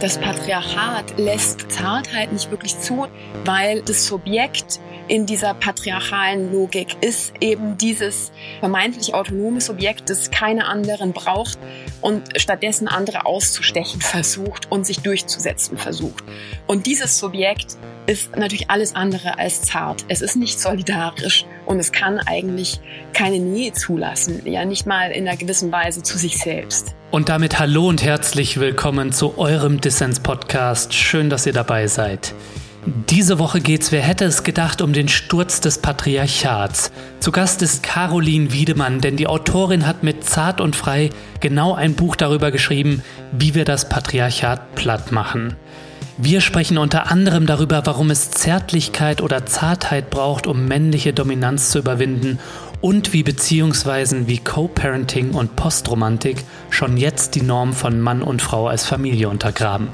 Das Patriarchat lässt Zartheit nicht wirklich zu, weil das Subjekt in dieser patriarchalen Logik ist eben dieses vermeintlich autonome Subjekt, das keine anderen braucht und stattdessen andere auszustechen versucht und sich durchzusetzen versucht. Und dieses Subjekt ist natürlich alles andere als zart. Es ist nicht solidarisch und es kann eigentlich keine Nähe zulassen, ja nicht mal in einer gewissen Weise zu sich selbst. Und damit hallo und herzlich willkommen zu eurem Dissens-Podcast. Schön, dass ihr dabei seid. Diese Woche geht's, wer hätte es gedacht, um den Sturz des Patriarchats. Zu Gast ist Caroline Wiedemann, denn die Autorin hat mit Zart und Frei genau ein Buch darüber geschrieben, wie wir das Patriarchat platt machen. Wir sprechen unter anderem darüber, warum es Zärtlichkeit oder Zartheit braucht, um männliche Dominanz zu überwinden und wie Beziehungsweisen wie Co-Parenting und Postromantik schon jetzt die Norm von Mann und Frau als Familie untergraben.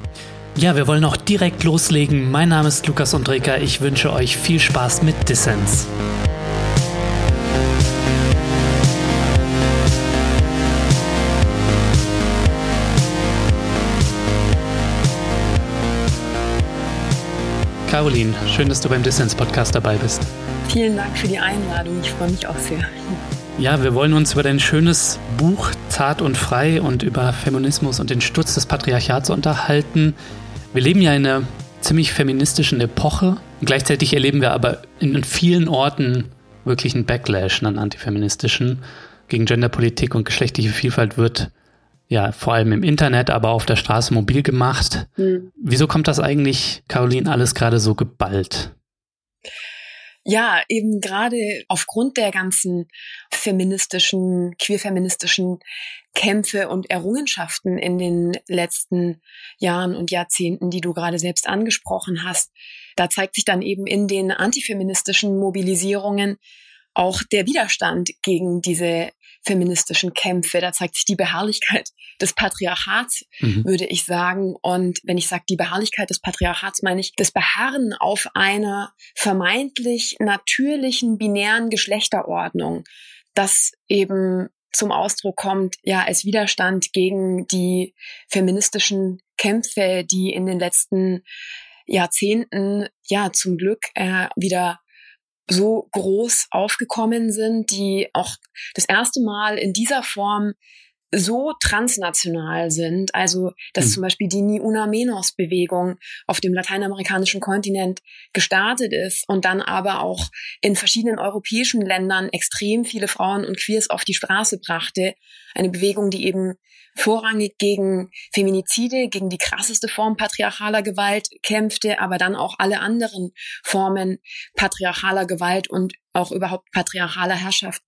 Ja, wir wollen auch direkt loslegen. Mein Name ist Lukas Undreker. Ich wünsche euch viel Spaß mit Dissens. Caroline, schön, dass du beim Dissens-Podcast dabei bist. Vielen Dank für die Einladung. Ich freue mich auch sehr. Ja, wir wollen uns über dein schönes Buch Zart und Frei und über Feminismus und den Sturz des Patriarchats unterhalten. Wir leben ja in einer ziemlich feministischen Epoche. Gleichzeitig erleben wir aber in vielen Orten wirklich einen Backlash, einen antifeministischen. Gegen Genderpolitik und geschlechtliche Vielfalt wird ja vor allem im Internet, aber auf der Straße mobil gemacht. Mhm. Wieso kommt das eigentlich, Caroline, alles gerade so geballt? Ja, eben gerade aufgrund der ganzen feministischen, queerfeministischen Kämpfe und Errungenschaften in den letzten Jahren und Jahrzehnten, die du gerade selbst angesprochen hast. Da zeigt sich dann eben in den antifeministischen Mobilisierungen auch der Widerstand gegen diese feministischen Kämpfe. Da zeigt sich die Beharrlichkeit des Patriarchats, mhm. würde ich sagen. Und wenn ich sage die Beharrlichkeit des Patriarchats, meine ich das Beharren auf einer vermeintlich natürlichen binären Geschlechterordnung, das eben zum Ausdruck kommt, ja, als Widerstand gegen die feministischen Kämpfe, die in den letzten Jahrzehnten, ja, zum Glück äh, wieder so groß aufgekommen sind, die auch das erste Mal in dieser Form so transnational sind, also dass mhm. zum Beispiel die Ni Una Menos Bewegung auf dem lateinamerikanischen Kontinent gestartet ist und dann aber auch in verschiedenen europäischen Ländern extrem viele Frauen und Queers auf die Straße brachte. Eine Bewegung, die eben vorrangig gegen Feminizide, gegen die krasseste Form patriarchaler Gewalt kämpfte, aber dann auch alle anderen Formen patriarchaler Gewalt und auch überhaupt patriarchaler Herrschaft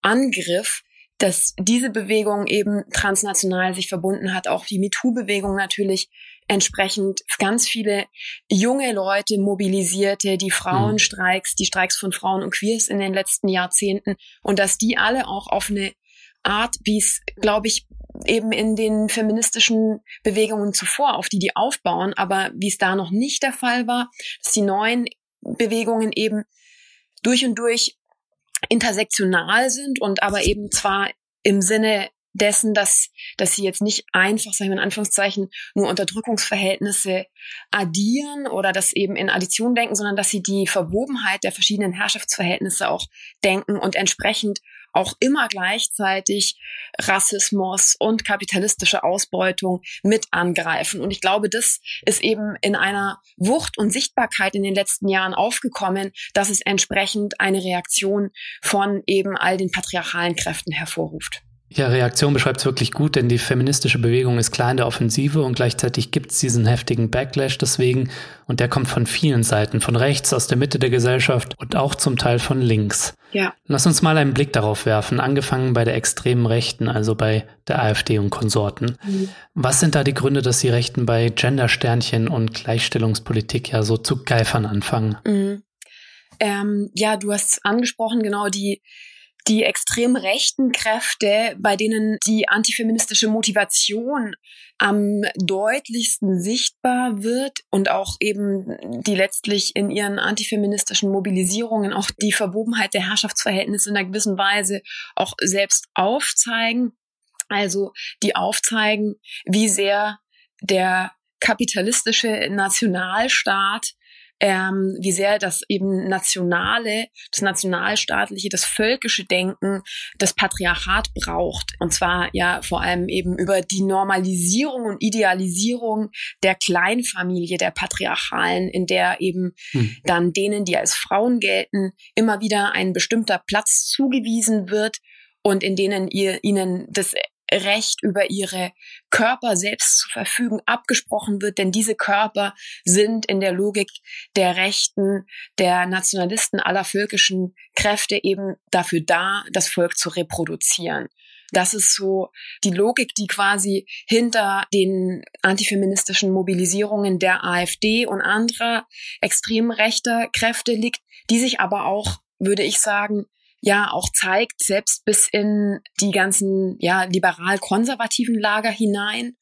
angriff dass diese Bewegung eben transnational sich verbunden hat, auch die MeToo-Bewegung natürlich entsprechend ganz viele junge Leute mobilisierte, die Frauenstreiks, die Streiks von Frauen und Queers in den letzten Jahrzehnten und dass die alle auch auf eine Art, wie es, glaube ich, eben in den feministischen Bewegungen zuvor, auf die die aufbauen, aber wie es da noch nicht der Fall war, dass die neuen Bewegungen eben durch und durch intersektional sind und aber eben zwar im Sinne dessen, dass, dass sie jetzt nicht einfach, sagen wir in Anführungszeichen, nur Unterdrückungsverhältnisse addieren oder das eben in Addition denken, sondern dass sie die Verwobenheit der verschiedenen Herrschaftsverhältnisse auch denken und entsprechend auch immer gleichzeitig Rassismus und kapitalistische Ausbeutung mit angreifen. Und ich glaube, das ist eben in einer Wucht und Sichtbarkeit in den letzten Jahren aufgekommen, dass es entsprechend eine Reaktion von eben all den patriarchalen Kräften hervorruft. Ja, Reaktion beschreibt es wirklich gut, denn die feministische Bewegung ist klar in der Offensive und gleichzeitig gibt es diesen heftigen Backlash deswegen und der kommt von vielen Seiten, von rechts, aus der Mitte der Gesellschaft und auch zum Teil von links. Ja. Lass uns mal einen Blick darauf werfen, angefangen bei der extremen Rechten, also bei der AfD und Konsorten. Mhm. Was sind da die Gründe, dass die Rechten bei Gendersternchen und Gleichstellungspolitik ja so zu geifern anfangen? Mhm. Ähm, ja, du hast angesprochen, genau die die extrem rechten Kräfte, bei denen die antifeministische Motivation am deutlichsten sichtbar wird und auch eben die letztlich in ihren antifeministischen Mobilisierungen auch die Verwobenheit der Herrschaftsverhältnisse in einer gewissen Weise auch selbst aufzeigen. Also die aufzeigen, wie sehr der kapitalistische Nationalstaat ähm, wie sehr das eben nationale, das nationalstaatliche, das völkische Denken das Patriarchat braucht. Und zwar ja vor allem eben über die Normalisierung und Idealisierung der Kleinfamilie, der Patriarchalen, in der eben hm. dann denen, die als Frauen gelten, immer wieder ein bestimmter Platz zugewiesen wird und in denen ihr ihnen das Recht über ihre Körper selbst zu verfügen abgesprochen wird, denn diese Körper sind in der Logik der Rechten, der Nationalisten aller völkischen Kräfte eben dafür da, das Volk zu reproduzieren. Das ist so die Logik, die quasi hinter den antifeministischen Mobilisierungen der AfD und anderer extrem rechter Kräfte liegt, die sich aber auch, würde ich sagen, ja auch zeigt, selbst bis in die ganzen ja liberal-konservativen Lager hinein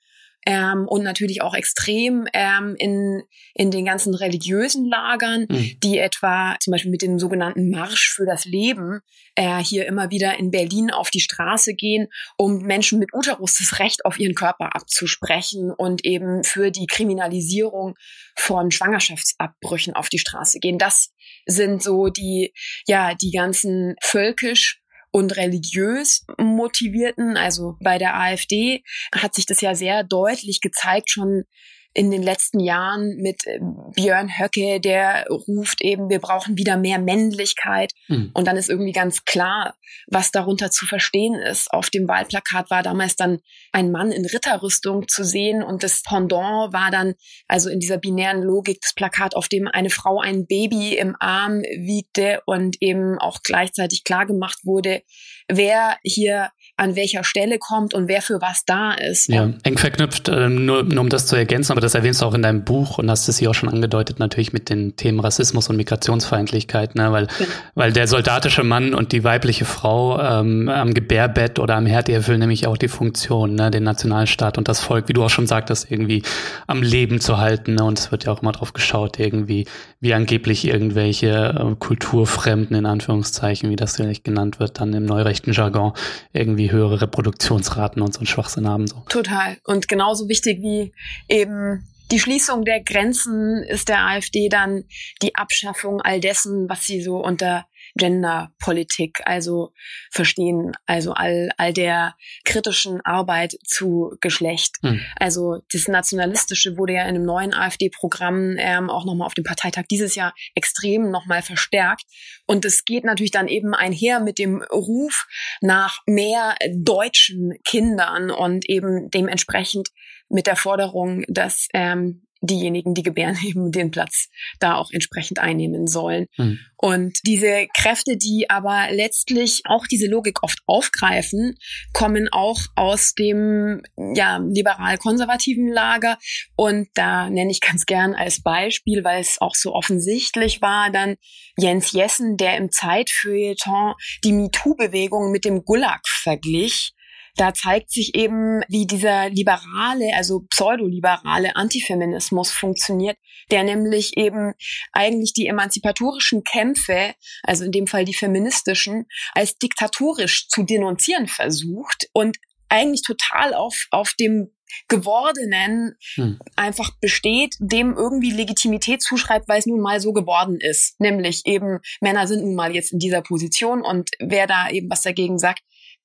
ähm, und natürlich auch extrem ähm, in, in den ganzen religiösen Lagern, mhm. die etwa zum Beispiel mit dem sogenannten Marsch für das Leben äh, hier immer wieder in Berlin auf die Straße gehen, um Menschen mit Uterus das Recht auf ihren Körper abzusprechen und eben für die Kriminalisierung von Schwangerschaftsabbrüchen auf die Straße gehen. Das sind so die, ja, die ganzen völkisch und religiös motivierten, also bei der AfD hat sich das ja sehr deutlich gezeigt, schon in den letzten Jahren mit äh, Björn Höcke, der ruft eben, wir brauchen wieder mehr Männlichkeit. Mhm. Und dann ist irgendwie ganz klar, was darunter zu verstehen ist. Auf dem Wahlplakat war damals dann ein Mann in Ritterrüstung zu sehen und das Pendant war dann, also in dieser binären Logik, das Plakat, auf dem eine Frau ein Baby im Arm wiegte und eben auch gleichzeitig klar gemacht wurde, wer hier an welcher Stelle kommt und wer für was da ist. Ja, eng verknüpft, äh, nur, nur um das zu ergänzen, aber das erwähnst du auch in deinem Buch und hast es hier auch schon angedeutet, natürlich mit den Themen Rassismus und Migrationsfeindlichkeit, ne? weil, ja. weil der soldatische Mann und die weibliche Frau ähm, am Gebärbett oder am Herd, erfüllen nämlich auch die Funktion, ne? den Nationalstaat und das Volk, wie du auch schon sagtest, irgendwie am Leben zu halten. Ne? Und es wird ja auch immer drauf geschaut, irgendwie, wie angeblich irgendwelche äh, Kulturfremden, in Anführungszeichen, wie das vielleicht genannt wird, dann im neurechten Jargon, irgendwie höhere Reproduktionsraten und so ein Schwachsinn haben. So. Total. Und genauso wichtig wie eben die Schließung der Grenzen ist der AfD dann die Abschaffung all dessen, was sie so unter Genderpolitik, also verstehen, also all, all der kritischen Arbeit zu Geschlecht. Mhm. Also das Nationalistische wurde ja in einem neuen AfD-Programm ähm, auch nochmal auf dem Parteitag dieses Jahr extrem nochmal verstärkt. Und es geht natürlich dann eben einher mit dem Ruf nach mehr deutschen Kindern und eben dementsprechend mit der Forderung, dass ähm, diejenigen, die gebären, eben den Platz da auch entsprechend einnehmen sollen. Mhm. Und diese Kräfte, die aber letztlich auch diese Logik oft aufgreifen, kommen auch aus dem ja, liberal-konservativen Lager. Und da nenne ich ganz gern als Beispiel, weil es auch so offensichtlich war, dann Jens Jessen, der im Zeitfeuilleton die MeToo-Bewegung mit dem Gulag verglich da zeigt sich eben, wie dieser liberale, also pseudoliberale Antifeminismus funktioniert, der nämlich eben eigentlich die emanzipatorischen Kämpfe, also in dem Fall die feministischen, als diktatorisch zu denunzieren versucht und eigentlich total auf, auf dem gewordenen hm. einfach besteht, dem irgendwie Legitimität zuschreibt, weil es nun mal so geworden ist. Nämlich eben Männer sind nun mal jetzt in dieser Position und wer da eben was dagegen sagt,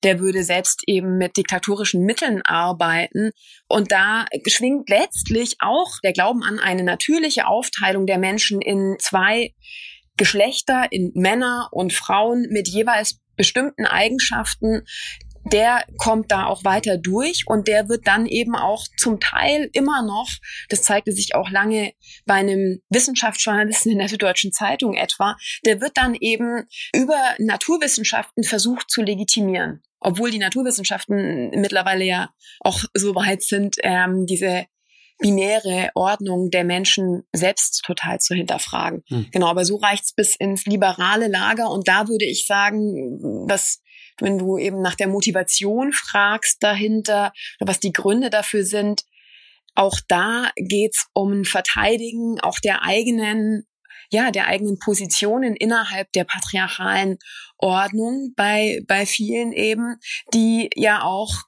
der würde selbst eben mit diktatorischen Mitteln arbeiten. Und da schwingt letztlich auch der Glauben an eine natürliche Aufteilung der Menschen in zwei Geschlechter, in Männer und Frauen mit jeweils bestimmten Eigenschaften, der kommt da auch weiter durch und der wird dann eben auch zum Teil immer noch, das zeigte sich auch lange bei einem Wissenschaftsjournalisten in der Süddeutschen Zeitung etwa, der wird dann eben über Naturwissenschaften versucht zu legitimieren. Obwohl die Naturwissenschaften mittlerweile ja auch so weit sind, ähm, diese binäre Ordnung der Menschen selbst total zu hinterfragen. Hm. Genau, aber so reicht's bis ins liberale Lager und da würde ich sagen, dass wenn du eben nach der Motivation fragst dahinter was die Gründe dafür sind, auch da geht's um Verteidigen auch der eigenen ja, der eigenen Positionen innerhalb der patriarchalen Ordnung bei, bei vielen eben, die ja auch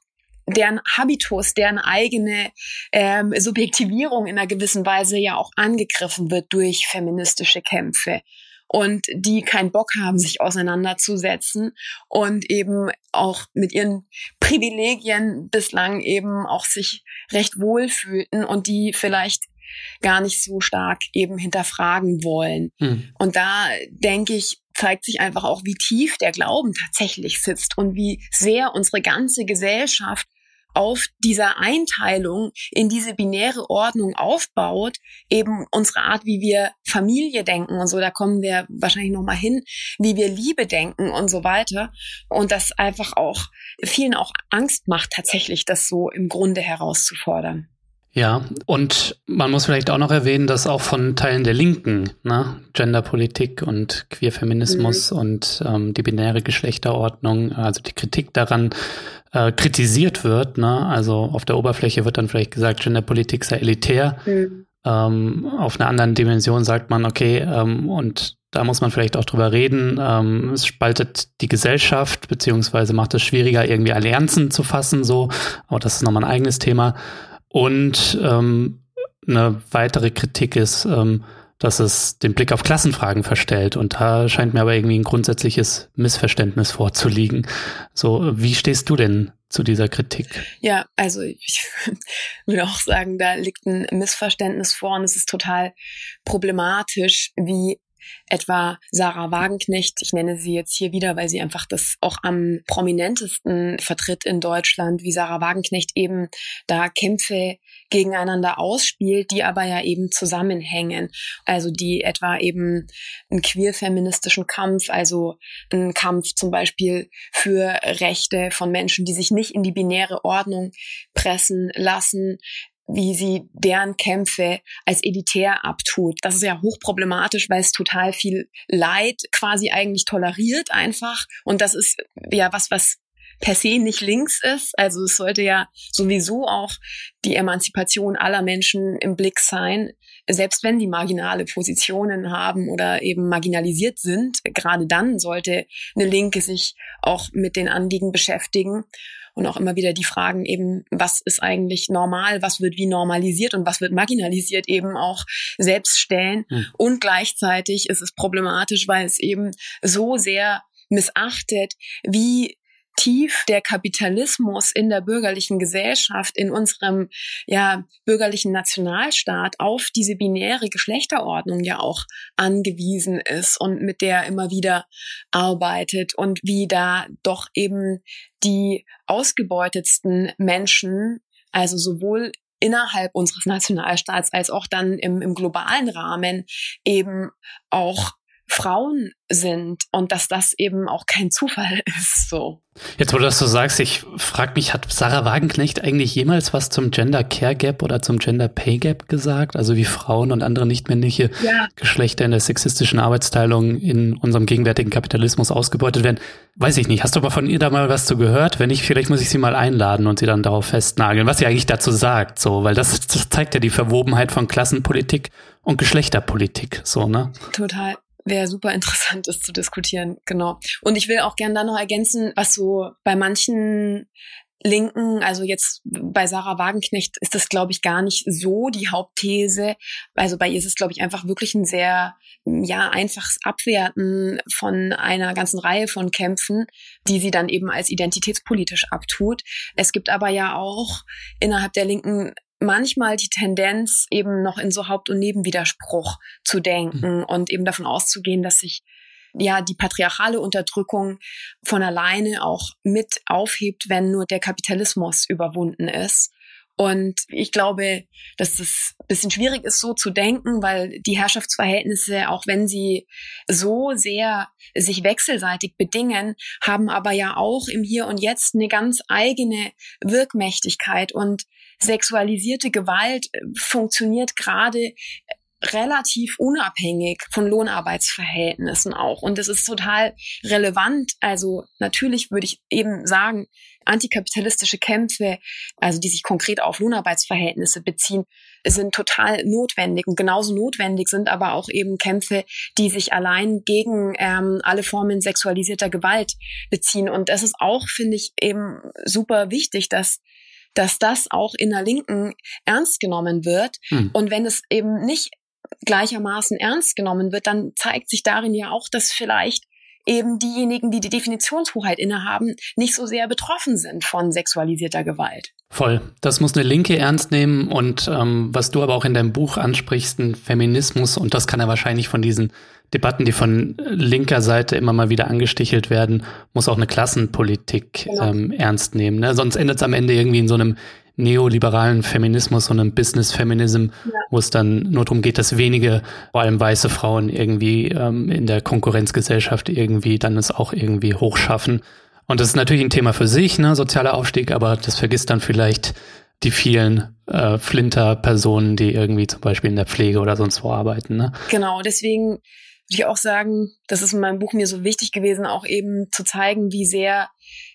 deren Habitus, deren eigene ähm, Subjektivierung in einer gewissen Weise ja auch angegriffen wird durch feministische Kämpfe. Und die keinen Bock haben, sich auseinanderzusetzen und eben auch mit ihren Privilegien bislang eben auch sich recht wohl fühlten und die vielleicht gar nicht so stark eben hinterfragen wollen. Hm. Und da denke ich, zeigt sich einfach auch, wie tief der Glauben tatsächlich sitzt und wie sehr unsere ganze Gesellschaft auf dieser Einteilung in diese binäre Ordnung aufbaut, eben unsere Art, wie wir Familie denken und so, da kommen wir wahrscheinlich noch mal hin, wie wir Liebe denken und so weiter und das einfach auch vielen auch Angst macht tatsächlich das so im Grunde herauszufordern. Ja, und man muss vielleicht auch noch erwähnen, dass auch von Teilen der Linken, ne, Genderpolitik und Queerfeminismus mhm. und ähm, die binäre Geschlechterordnung, also die Kritik daran äh, kritisiert wird. Ne? Also auf der Oberfläche wird dann vielleicht gesagt, Genderpolitik sei elitär. Mhm. Ähm, auf einer anderen Dimension sagt man, okay, ähm, und da muss man vielleicht auch drüber reden. Ähm, es spaltet die Gesellschaft, beziehungsweise macht es schwieriger, irgendwie Allianzen zu fassen, so. Aber das ist nochmal ein eigenes Thema. Und ähm, eine weitere Kritik ist, ähm, dass es den Blick auf Klassenfragen verstellt. Und da scheint mir aber irgendwie ein grundsätzliches Missverständnis vorzuliegen. So, wie stehst du denn zu dieser Kritik? Ja, also ich würde auch sagen, da liegt ein Missverständnis vor und es ist total problematisch, wie etwa Sarah Wagenknecht, ich nenne sie jetzt hier wieder, weil sie einfach das auch am prominentesten vertritt in Deutschland, wie Sarah Wagenknecht eben da Kämpfe gegeneinander ausspielt, die aber ja eben zusammenhängen. Also die etwa eben einen queer-feministischen Kampf, also einen Kampf zum Beispiel für Rechte von Menschen, die sich nicht in die binäre Ordnung pressen lassen, wie sie deren Kämpfe als elitär abtut. Das ist ja hochproblematisch, weil es total viel Leid quasi eigentlich toleriert einfach. Und das ist ja was, was per se nicht links ist. Also es sollte ja sowieso auch die Emanzipation aller Menschen im Blick sein, selbst wenn die marginale Positionen haben oder eben marginalisiert sind. Gerade dann sollte eine Linke sich auch mit den Anliegen beschäftigen und auch immer wieder die Fragen eben, was ist eigentlich normal, was wird wie normalisiert und was wird marginalisiert eben auch selbst stellen. Hm. Und gleichzeitig ist es problematisch, weil es eben so sehr missachtet, wie tief der Kapitalismus in der bürgerlichen Gesellschaft, in unserem ja, bürgerlichen Nationalstaat auf diese binäre Geschlechterordnung ja auch angewiesen ist und mit der immer wieder arbeitet und wie da doch eben die ausgebeutetsten Menschen, also sowohl innerhalb unseres Nationalstaats als auch dann im, im globalen Rahmen eben auch Frauen sind und dass das eben auch kein Zufall ist. So. Jetzt, wo du das so sagst, ich frage mich, hat Sarah Wagenknecht eigentlich jemals was zum Gender Care Gap oder zum Gender Pay Gap gesagt? Also wie Frauen und andere nichtmännliche ja. Geschlechter in der sexistischen Arbeitsteilung in unserem gegenwärtigen Kapitalismus ausgebeutet werden? Weiß ich nicht. Hast du aber von ihr da mal was zu gehört? Wenn nicht, vielleicht muss ich sie mal einladen und sie dann darauf festnageln, was sie eigentlich dazu sagt, so, weil das, das zeigt ja die Verwobenheit von Klassenpolitik und Geschlechterpolitik, so, ne? Total wäre super interessant, das zu diskutieren, genau. Und ich will auch gerne da noch ergänzen, was so bei manchen Linken, also jetzt bei Sarah Wagenknecht ist das, glaube ich, gar nicht so die Hauptthese. Also bei ihr ist es, glaube ich, einfach wirklich ein sehr, ja, einfaches Abwerten von einer ganzen Reihe von Kämpfen, die sie dann eben als identitätspolitisch abtut. Es gibt aber ja auch innerhalb der Linken manchmal die Tendenz, eben noch in so Haupt- und Nebenwiderspruch zu denken mhm. und eben davon auszugehen, dass sich ja die patriarchale Unterdrückung von alleine auch mit aufhebt, wenn nur der Kapitalismus überwunden ist. Und ich glaube, dass es ein bisschen schwierig ist, so zu denken, weil die Herrschaftsverhältnisse, auch wenn sie so sehr sich wechselseitig bedingen, haben aber ja auch im Hier und Jetzt eine ganz eigene Wirkmächtigkeit. Und sexualisierte Gewalt äh, funktioniert gerade äh, relativ unabhängig von Lohnarbeitsverhältnissen auch. Und das ist total relevant. Also natürlich würde ich eben sagen, antikapitalistische Kämpfe, also die sich konkret auf Lohnarbeitsverhältnisse beziehen, sind total notwendig. Und genauso notwendig sind aber auch eben Kämpfe, die sich allein gegen ähm, alle Formen sexualisierter Gewalt beziehen. Und das ist auch, finde ich, eben super wichtig, dass dass das auch in der Linken ernst genommen wird. Hm. Und wenn es eben nicht gleichermaßen ernst genommen wird, dann zeigt sich darin ja auch, dass vielleicht eben diejenigen, die die Definitionshoheit innehaben, nicht so sehr betroffen sind von sexualisierter Gewalt. Voll. Das muss eine Linke ernst nehmen und ähm, was du aber auch in deinem Buch ansprichst, ein Feminismus und das kann er wahrscheinlich von diesen Debatten, die von linker Seite immer mal wieder angestichelt werden, muss auch eine Klassenpolitik genau. ähm, ernst nehmen. Ne? Sonst endet es am Ende irgendwie in so einem neoliberalen Feminismus und einem Business Feminism, ja. wo es dann nur darum geht, dass wenige, vor allem weiße Frauen irgendwie ähm, in der Konkurrenzgesellschaft irgendwie dann es auch irgendwie hochschaffen. Und das ist natürlich ein Thema für sich, ne, sozialer Aufstieg, aber das vergisst dann vielleicht die vielen äh, Flinter-Personen, die irgendwie zum Beispiel in der Pflege oder sonst wo arbeiten. Ne? Genau, deswegen ich auch sagen, das ist in meinem Buch mir so wichtig gewesen, auch eben zu zeigen, wie sehr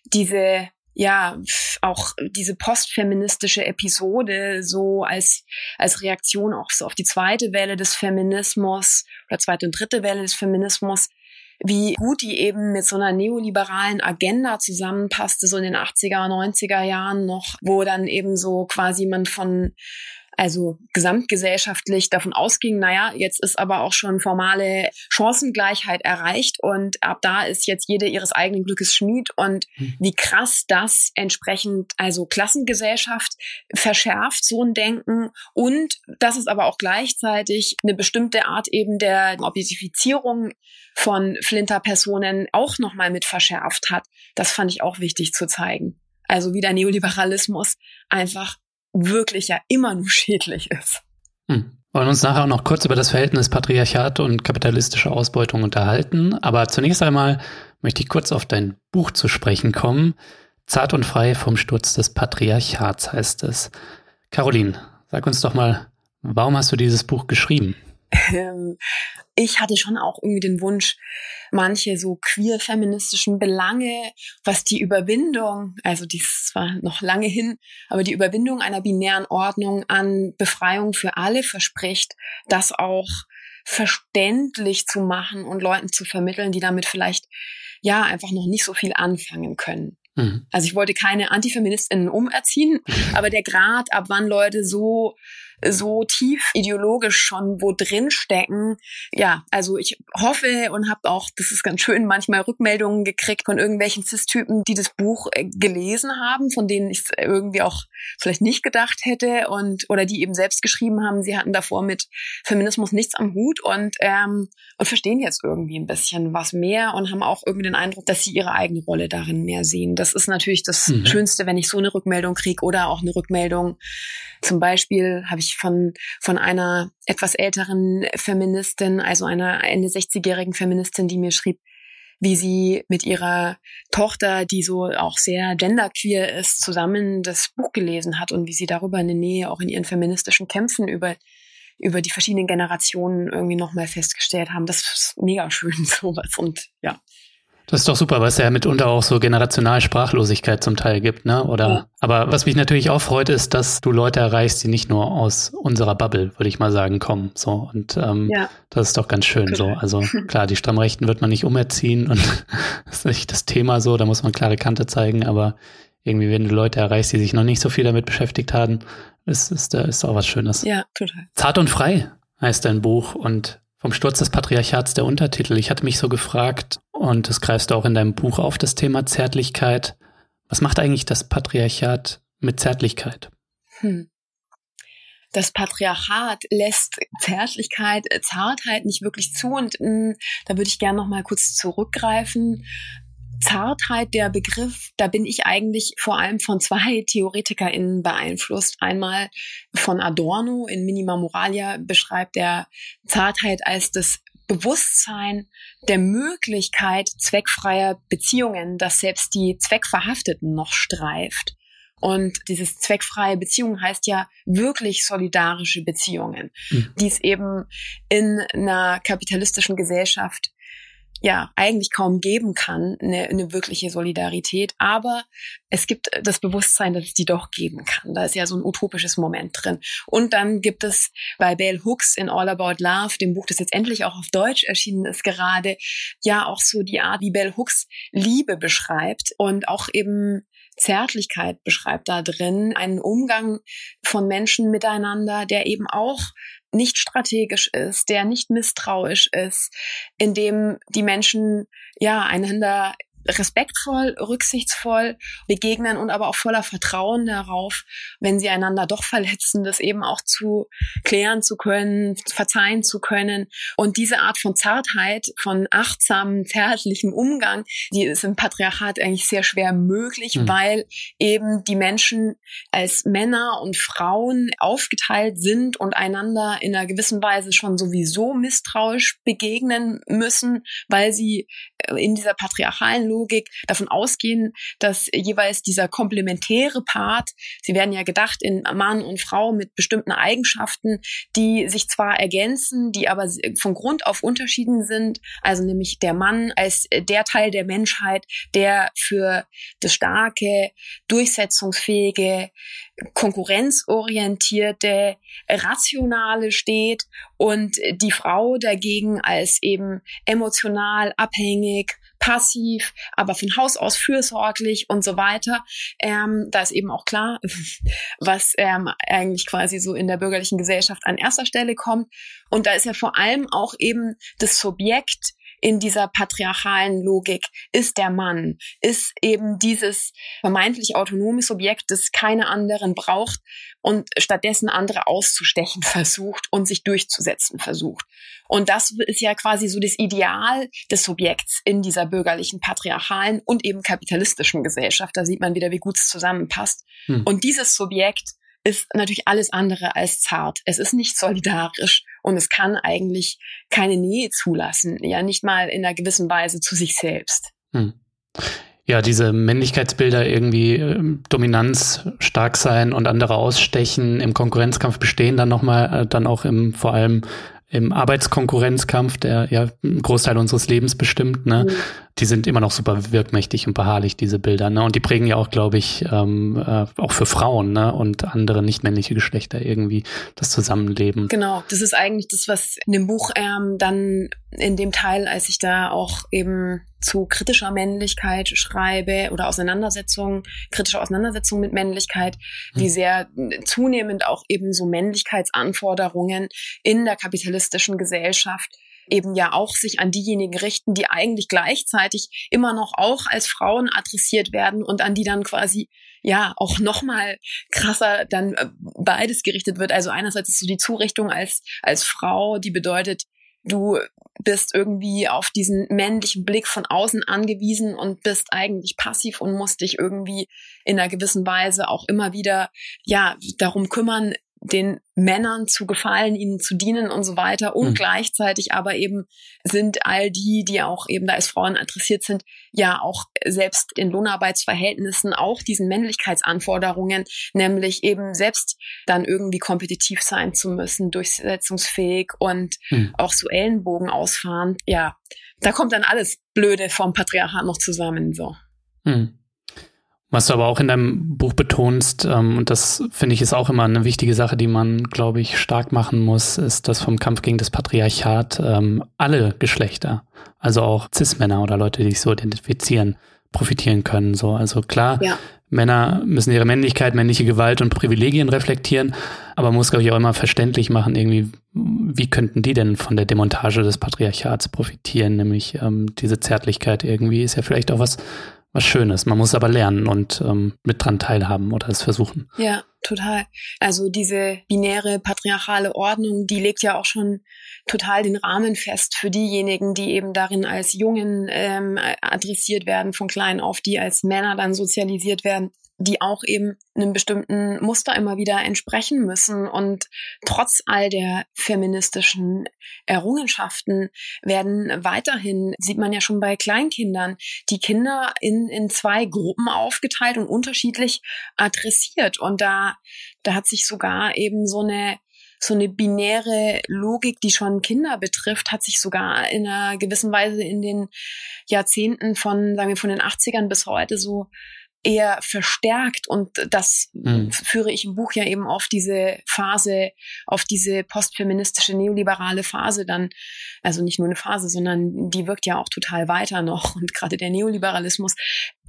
diese ja, auch diese postfeministische Episode so als, als Reaktion auch so auf die zweite Welle des Feminismus oder zweite und dritte Welle des Feminismus, wie gut die eben mit so einer neoliberalen Agenda zusammenpasste, so in den 80er, 90er Jahren noch, wo dann eben so quasi man von also gesamtgesellschaftlich davon ausging, naja, jetzt ist aber auch schon formale Chancengleichheit erreicht und ab da ist jetzt jede ihres eigenen Glückes Schmied und hm. wie krass das entsprechend also Klassengesellschaft verschärft, so ein Denken und das ist aber auch gleichzeitig eine bestimmte Art eben der Objektifizierung von Flinter-Personen auch nochmal mit verschärft hat. Das fand ich auch wichtig zu zeigen. Also wie der Neoliberalismus einfach wirklich ja immer nur schädlich ist. Hm. Wollen uns nachher auch noch kurz über das Verhältnis Patriarchat und kapitalistische Ausbeutung unterhalten. Aber zunächst einmal möchte ich kurz auf dein Buch zu sprechen kommen. Zart und frei vom Sturz des Patriarchats heißt es. Caroline, sag uns doch mal, warum hast du dieses Buch geschrieben? Ähm, ich hatte schon auch irgendwie den Wunsch, manche so queer-feministischen Belange, was die Überwindung, also dies war noch lange hin, aber die Überwindung einer binären Ordnung an Befreiung für alle verspricht, das auch verständlich zu machen und Leuten zu vermitteln, die damit vielleicht ja einfach noch nicht so viel anfangen können. Mhm. Also ich wollte keine Antifeministinnen umerziehen, aber der Grad, ab wann Leute so so tief ideologisch schon wo drin stecken. Ja, also ich hoffe und habe auch, das ist ganz schön, manchmal Rückmeldungen gekriegt von irgendwelchen Cis-Typen, die das Buch äh, gelesen haben, von denen ich irgendwie auch vielleicht nicht gedacht hätte und oder die eben selbst geschrieben haben, sie hatten davor mit Feminismus nichts am Hut und ähm, und verstehen jetzt irgendwie ein bisschen was mehr und haben auch irgendwie den Eindruck, dass sie ihre eigene Rolle darin mehr sehen. Das ist natürlich das mhm. Schönste, wenn ich so eine Rückmeldung kriege oder auch eine Rückmeldung. Zum Beispiel habe ich von, von einer etwas älteren Feministin, also einer Ende 60-jährigen Feministin, die mir schrieb, wie sie mit ihrer Tochter, die so auch sehr genderqueer ist, zusammen das Buch gelesen hat und wie sie darüber eine Nähe auch in ihren feministischen Kämpfen über über die verschiedenen Generationen irgendwie nochmal festgestellt haben. Das ist mega schön, sowas. Und ja, das ist doch super, weil es ja mitunter auch so generational Sprachlosigkeit zum Teil gibt, ne? Oder ja. aber was mich natürlich auch freut, ist, dass du Leute erreichst, die nicht nur aus unserer Bubble, würde ich mal sagen, kommen. So. Und ähm, ja. das ist doch ganz schön cool. so. Also klar, die Stammrechten wird man nicht umerziehen und das ist nicht das Thema so, da muss man klare Kante zeigen, aber irgendwie, wenn du Leute erreichst, die sich noch nicht so viel damit beschäftigt haben, ist, ist, ist auch was Schönes. Ja, total. Zart und frei heißt dein Buch und vom Sturz des Patriarchats der Untertitel. Ich hatte mich so gefragt, und das greifst du auch in deinem Buch auf, das Thema Zärtlichkeit. Was macht eigentlich das Patriarchat mit Zärtlichkeit? Hm. Das Patriarchat lässt Zärtlichkeit, Zartheit nicht wirklich zu und mh, hm, da würde ich gerne noch mal kurz zurückgreifen. Zartheit, der Begriff, da bin ich eigentlich vor allem von zwei TheoretikerInnen beeinflusst. Einmal von Adorno in Minima Moralia beschreibt er Zartheit als das Bewusstsein der Möglichkeit zweckfreier Beziehungen, das selbst die Zweckverhafteten noch streift. Und dieses zweckfreie Beziehung heißt ja wirklich solidarische Beziehungen, mhm. die es eben in einer kapitalistischen Gesellschaft ja eigentlich kaum geben kann, eine, eine wirkliche Solidarität. Aber es gibt das Bewusstsein, dass es die doch geben kann. Da ist ja so ein utopisches Moment drin. Und dann gibt es bei Bell Hooks in All About Love, dem Buch, das jetzt endlich auch auf Deutsch erschienen ist gerade, ja auch so die Art, wie Bell Hooks Liebe beschreibt und auch eben Zärtlichkeit beschreibt da drin, einen Umgang von Menschen miteinander, der eben auch nicht strategisch ist, der nicht misstrauisch ist, in dem die Menschen ja einander respektvoll, rücksichtsvoll begegnen und aber auch voller Vertrauen darauf, wenn sie einander doch verletzen, das eben auch zu klären zu können, verzeihen zu können. Und diese Art von Zartheit, von achtsamen, zärtlichen Umgang, die ist im Patriarchat eigentlich sehr schwer möglich, mhm. weil eben die Menschen als Männer und Frauen aufgeteilt sind und einander in einer gewissen Weise schon sowieso misstrauisch begegnen müssen, weil sie in dieser patriarchalen Logik davon ausgehen, dass jeweils dieser komplementäre Part, sie werden ja gedacht in Mann und Frau mit bestimmten Eigenschaften, die sich zwar ergänzen, die aber von Grund auf unterschieden sind, also nämlich der Mann als der Teil der Menschheit, der für das starke, durchsetzungsfähige, konkurrenzorientierte, rationale steht und die Frau dagegen als eben emotional abhängig, passiv, aber von Haus aus fürsorglich und so weiter. Ähm, da ist eben auch klar, was ähm, eigentlich quasi so in der bürgerlichen Gesellschaft an erster Stelle kommt. Und da ist ja vor allem auch eben das Subjekt in dieser patriarchalen Logik ist der Mann, ist eben dieses vermeintlich autonome Subjekt, das keine anderen braucht und stattdessen andere auszustechen versucht und sich durchzusetzen versucht. Und das ist ja quasi so das Ideal des Subjekts in dieser bürgerlichen, patriarchalen und eben kapitalistischen Gesellschaft. Da sieht man wieder, wie gut es zusammenpasst. Hm. Und dieses Subjekt ist natürlich alles andere als zart. Es ist nicht solidarisch und es kann eigentlich keine Nähe zulassen, ja, nicht mal in einer gewissen Weise zu sich selbst. Hm. Ja, diese Männlichkeitsbilder irgendwie äh, Dominanz stark sein und andere ausstechen, im Konkurrenzkampf bestehen dann nochmal, äh, dann auch im vor allem im Arbeitskonkurrenzkampf, der ja einen Großteil unseres Lebens bestimmt, ne? Mhm. Die sind immer noch super wirkmächtig und beharrlich, diese Bilder, ne? Und die prägen ja auch, glaube ich, ähm, äh, auch für Frauen, ne? Und andere nicht-männliche Geschlechter irgendwie das Zusammenleben. Genau, das ist eigentlich das, was in dem Buch ähm, dann in dem Teil, als ich da auch eben zu kritischer Männlichkeit schreibe oder Auseinandersetzung, kritische Auseinandersetzung mit Männlichkeit, die hm. sehr zunehmend auch eben so Männlichkeitsanforderungen in der kapitalistischen Gesellschaft eben ja auch sich an diejenigen richten, die eigentlich gleichzeitig immer noch auch als Frauen adressiert werden und an die dann quasi ja auch noch mal krasser dann äh, beides gerichtet wird. Also einerseits ist so die Zurichtung als als Frau, die bedeutet du bist irgendwie auf diesen männlichen Blick von außen angewiesen und bist eigentlich passiv und musst dich irgendwie in einer gewissen Weise auch immer wieder, ja, darum kümmern, den Männern zu gefallen, ihnen zu dienen und so weiter. Und mhm. gleichzeitig aber eben sind all die, die auch eben da als Frauen interessiert sind, ja auch selbst in Lohnarbeitsverhältnissen auch diesen Männlichkeitsanforderungen, nämlich eben selbst dann irgendwie kompetitiv sein zu müssen, durchsetzungsfähig und mhm. auch so Ellenbogen ausfahren. Ja, da kommt dann alles Blöde vom Patriarchat noch zusammen, so. Mhm. Was du aber auch in deinem Buch betonst, ähm, und das finde ich ist auch immer eine wichtige Sache, die man, glaube ich, stark machen muss, ist, dass vom Kampf gegen das Patriarchat ähm, alle Geschlechter, also auch Cis-Männer oder Leute, die sich so identifizieren, profitieren können. So, also klar, ja. Männer müssen ihre Männlichkeit, männliche Gewalt und Privilegien reflektieren, aber man muss, glaube ich, auch immer verständlich machen, irgendwie, wie könnten die denn von der Demontage des Patriarchats profitieren? Nämlich ähm, diese Zärtlichkeit irgendwie ist ja vielleicht auch was, was Schönes. Man muss aber lernen und ähm, mit dran teilhaben oder es versuchen. Ja, total. Also diese binäre patriarchale Ordnung, die legt ja auch schon total den Rahmen fest für diejenigen, die eben darin als Jungen ähm, adressiert werden von klein auf, die als Männer dann sozialisiert werden die auch eben einem bestimmten Muster immer wieder entsprechen müssen. Und trotz all der feministischen Errungenschaften werden weiterhin, sieht man ja schon bei Kleinkindern, die Kinder in, in zwei Gruppen aufgeteilt und unterschiedlich adressiert. Und da, da hat sich sogar eben so eine so eine binäre Logik, die schon Kinder betrifft, hat sich sogar in einer gewissen Weise in den Jahrzehnten von, sagen wir, von den 80ern bis heute so eher verstärkt. Und das mhm. führe ich im Buch ja eben auf diese Phase, auf diese postfeministische neoliberale Phase dann, also nicht nur eine Phase, sondern die wirkt ja auch total weiter noch. Und gerade der Neoliberalismus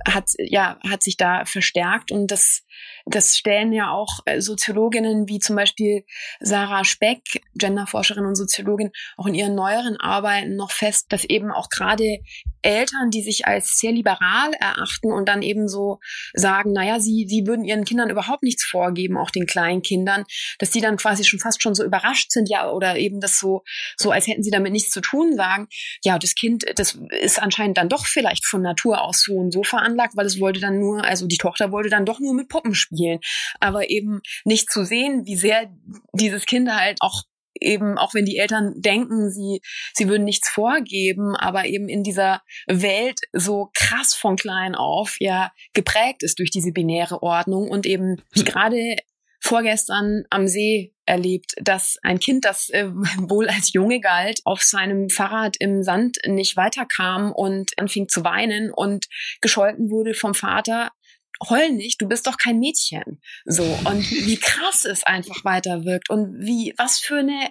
hat ja hat sich da verstärkt. Und das das stellen ja auch äh, Soziologinnen wie zum Beispiel Sarah Speck, Genderforscherin und Soziologin, auch in ihren neueren Arbeiten noch fest, dass eben auch gerade Eltern, die sich als sehr liberal erachten und dann eben so sagen, naja, sie, sie würden ihren Kindern überhaupt nichts vorgeben, auch den kleinen Kindern, dass die dann quasi schon fast schon so überrascht sind, ja, oder eben das so, so als hätten sie damit nichts zu tun, sagen, ja, das Kind, das ist anscheinend dann doch vielleicht von Natur aus so und so veranlagt, weil es wollte dann nur, also die Tochter wollte dann doch nur mit Puppen spielen, aber eben nicht zu sehen, wie sehr dieses Kind halt auch eben, auch wenn die Eltern denken, sie, sie würden nichts vorgeben, aber eben in dieser Welt so krass von klein auf ja geprägt ist durch diese binäre Ordnung und eben hm. gerade vorgestern am See erlebt, dass ein Kind, das äh, wohl als Junge galt, auf seinem Fahrrad im Sand nicht weiterkam und anfing zu weinen und gescholten wurde vom Vater, heul nicht, du bist doch kein Mädchen. So. Und wie krass es einfach weiter wirkt und wie, was für eine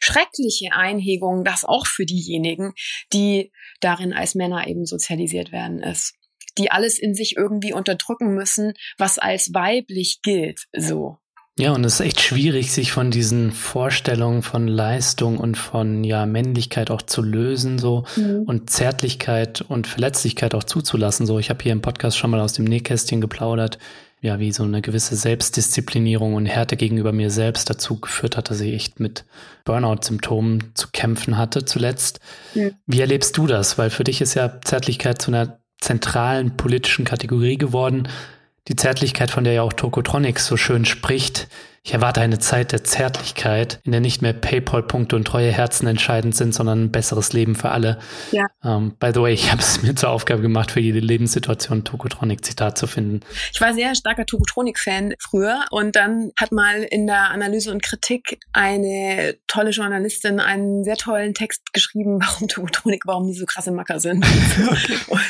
schreckliche Einhegung das auch für diejenigen, die darin als Männer eben sozialisiert werden ist. Die alles in sich irgendwie unterdrücken müssen, was als weiblich gilt, so. Ja, und es ist echt schwierig, sich von diesen Vorstellungen von Leistung und von ja Männlichkeit auch zu lösen, so mhm. und Zärtlichkeit und Verletzlichkeit auch zuzulassen. So, ich habe hier im Podcast schon mal aus dem Nähkästchen geplaudert, ja, wie so eine gewisse Selbstdisziplinierung und Härte gegenüber mir selbst dazu geführt hat, dass ich echt mit Burnout-Symptomen zu kämpfen hatte zuletzt. Mhm. Wie erlebst du das? Weil für dich ist ja Zärtlichkeit zu einer zentralen politischen Kategorie geworden. Die Zärtlichkeit, von der ja auch Tokotronics so schön spricht, ich erwarte eine Zeit der Zärtlichkeit, in der nicht mehr PayPal-Punkte und treue Herzen entscheidend sind, sondern ein besseres Leben für alle. Ja. Um, ähm, by the way, ich habe es mir zur Aufgabe gemacht, für jede Lebenssituation Tokotronic-Zitat zu finden. Ich war sehr starker Tokotronic-Fan früher und dann hat mal in der Analyse und Kritik eine tolle Journalistin einen sehr tollen Text geschrieben, warum Tokotronic, warum die so krasse Macker sind. und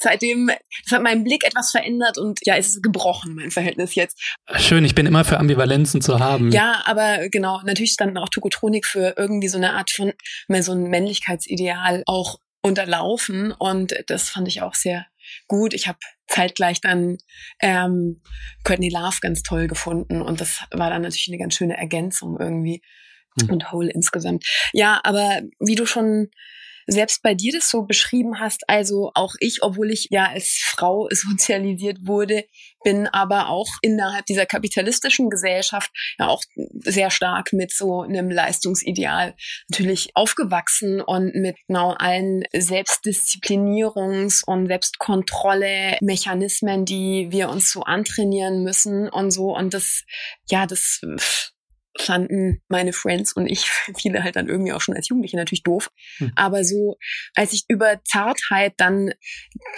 seitdem, das hat meinen Blick etwas verändert und ja, es ist gebrochen, mein Verhältnis jetzt. Schön, ich bin immer für Ambivalenz Ambivalenzen zu haben. Ja, aber genau, natürlich stand auch Tokotronik für irgendwie so eine Art von, mehr so ein Männlichkeitsideal auch unterlaufen und das fand ich auch sehr gut. Ich habe zeitgleich dann ähm, Courtney Love ganz toll gefunden und das war dann natürlich eine ganz schöne Ergänzung irgendwie hm. und Whole insgesamt. Ja, aber wie du schon selbst bei dir das so beschrieben hast, also auch ich, obwohl ich ja als Frau sozialisiert wurde, bin aber auch innerhalb dieser kapitalistischen Gesellschaft ja auch sehr stark mit so einem Leistungsideal natürlich aufgewachsen und mit genau allen Selbstdisziplinierungs- und Selbstkontrolle-Mechanismen, die wir uns so antrainieren müssen und so. Und das, ja, das fanden meine Friends und ich, viele halt dann irgendwie auch schon als Jugendliche natürlich doof. Hm. Aber so, als ich über Zartheit dann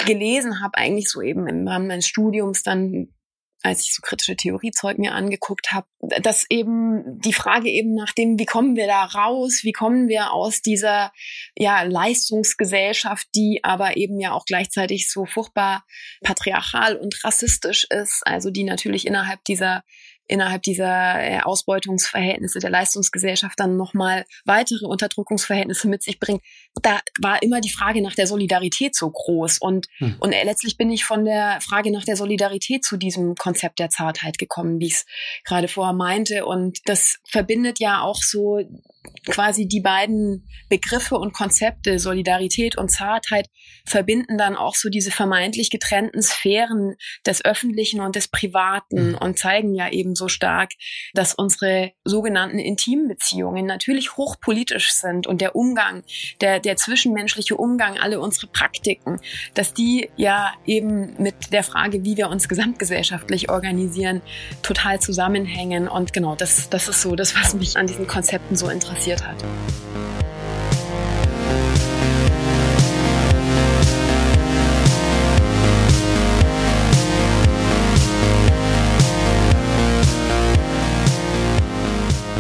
gelesen habe, eigentlich so eben im Rahmen meines Studiums dann als ich so kritische Theoriezeug mir angeguckt habe, dass eben die Frage eben nach dem, wie kommen wir da raus, wie kommen wir aus dieser ja Leistungsgesellschaft, die aber eben ja auch gleichzeitig so furchtbar patriarchal und rassistisch ist, also die natürlich innerhalb dieser innerhalb dieser äh, Ausbeutungsverhältnisse der Leistungsgesellschaft dann nochmal weitere Unterdrückungsverhältnisse mit sich bringt. Da war immer die Frage nach der Solidarität so groß. Und, hm. und äh, letztlich bin ich von der Frage nach der Solidarität zu diesem Konzept der Zartheit gekommen, wie ich es gerade vorher meinte. Und das verbindet ja auch so quasi die beiden Begriffe und Konzepte, Solidarität und Zartheit, verbinden dann auch so diese vermeintlich getrennten Sphären des Öffentlichen und des Privaten mhm. und zeigen ja eben so stark, dass unsere sogenannten Intimbeziehungen natürlich hochpolitisch sind und der Umgang, der, der zwischenmenschliche Umgang, alle unsere Praktiken, dass die ja eben mit der Frage, wie wir uns gesamtgesellschaftlich organisieren, total zusammenhängen. Und genau, das, das ist so das, was mich an diesen Konzepten so interessiert hat.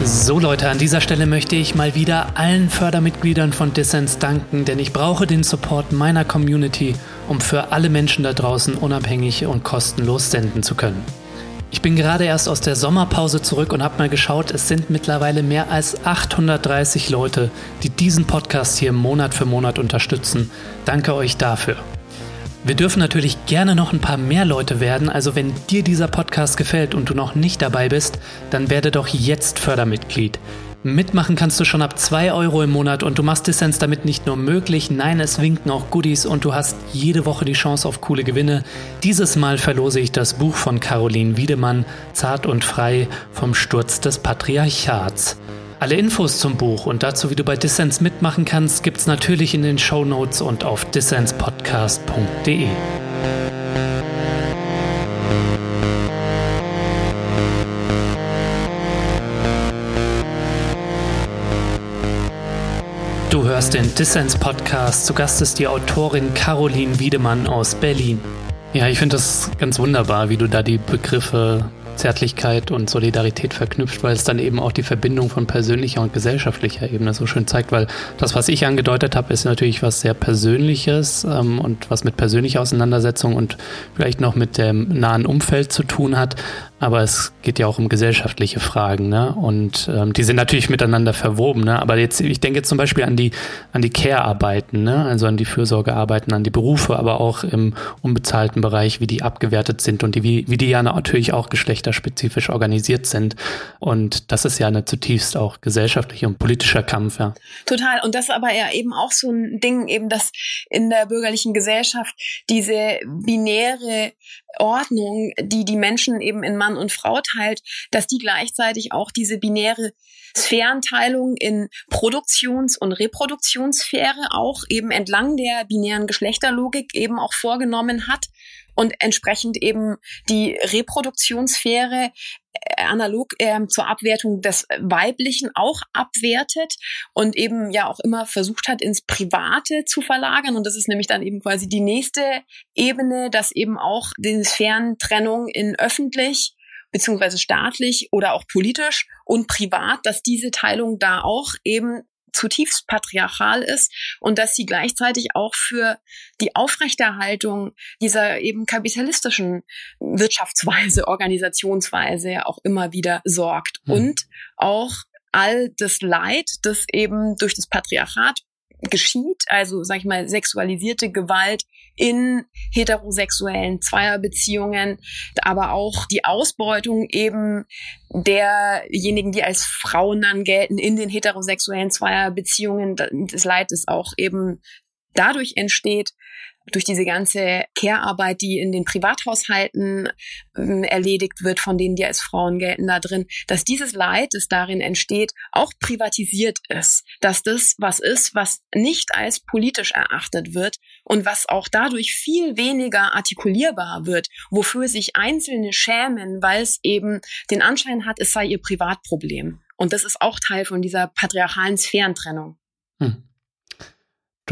So Leute, an dieser Stelle möchte ich mal wieder allen Fördermitgliedern von Dissens danken, denn ich brauche den Support meiner Community, um für alle Menschen da draußen unabhängig und kostenlos senden zu können. Ich bin gerade erst aus der Sommerpause zurück und habe mal geschaut, es sind mittlerweile mehr als 830 Leute, die diesen Podcast hier Monat für Monat unterstützen. Danke euch dafür. Wir dürfen natürlich gerne noch ein paar mehr Leute werden, also wenn dir dieser Podcast gefällt und du noch nicht dabei bist, dann werde doch jetzt Fördermitglied. Mitmachen kannst du schon ab 2 Euro im Monat und du machst Dissens damit nicht nur möglich, nein, es winken auch Goodies und du hast jede Woche die Chance auf coole Gewinne. Dieses Mal verlose ich das Buch von Caroline Wiedemann, Zart und Frei, vom Sturz des Patriarchats. Alle Infos zum Buch und dazu, wie du bei Dissens mitmachen kannst, gibt's natürlich in den Show Notes und auf dissenspodcast.de. Du hörst den Dissens Podcast. Zu Gast ist die Autorin Caroline Wiedemann aus Berlin. Ja, ich finde das ganz wunderbar, wie du da die Begriffe Zärtlichkeit und Solidarität verknüpft, weil es dann eben auch die Verbindung von persönlicher und gesellschaftlicher Ebene so schön zeigt, weil das, was ich angedeutet habe, ist natürlich was sehr Persönliches ähm, und was mit persönlicher Auseinandersetzung und vielleicht noch mit dem nahen Umfeld zu tun hat, aber es geht ja auch um gesellschaftliche Fragen, ne? Und ähm, die sind natürlich miteinander verwoben, ne? Aber jetzt, ich denke zum Beispiel an die an die Care-Arbeiten, ne? Also an die Fürsorgearbeiten, an die Berufe, aber auch im unbezahlten Bereich, wie die abgewertet sind und die, wie, wie die ja natürlich auch geschlechterspezifisch organisiert sind. Und das ist ja eine zutiefst auch gesellschaftliche und politischer Kampf, ja. Total. Und das ist aber ja eben auch so ein Ding, eben, dass in der bürgerlichen Gesellschaft diese binäre Ordnung, die die Menschen eben in Mann und Frau teilt, dass die gleichzeitig auch diese binäre Sphärenteilung in Produktions- und Reproduktionssphäre auch eben entlang der binären Geschlechterlogik eben auch vorgenommen hat und entsprechend eben die Reproduktionssphäre äh, analog äh, zur Abwertung des Weiblichen auch abwertet und eben ja auch immer versucht hat, ins Private zu verlagern. Und das ist nämlich dann eben quasi die nächste Ebene, dass eben auch die Sphärentrennung in öffentlich beziehungsweise staatlich oder auch politisch und privat, dass diese Teilung da auch eben zutiefst patriarchal ist und dass sie gleichzeitig auch für die Aufrechterhaltung dieser eben kapitalistischen Wirtschaftsweise, Organisationsweise auch immer wieder sorgt hm. und auch all das Leid, das eben durch das Patriarchat geschieht, also sag ich mal sexualisierte Gewalt in heterosexuellen Zweierbeziehungen, aber auch die Ausbeutung eben derjenigen, die als Frauen dann gelten in den heterosexuellen Zweierbeziehungen, das Leid ist auch eben dadurch entsteht, durch diese ganze Care-Arbeit, die in den Privathaushalten äh, erledigt wird, von denen die als Frauen gelten da drin, dass dieses Leid, das darin entsteht, auch privatisiert ist. Dass das was ist, was nicht als politisch erachtet wird und was auch dadurch viel weniger artikulierbar wird, wofür sich Einzelne schämen, weil es eben den Anschein hat, es sei ihr Privatproblem. Und das ist auch Teil von dieser patriarchalen Sphärentrennung. Hm.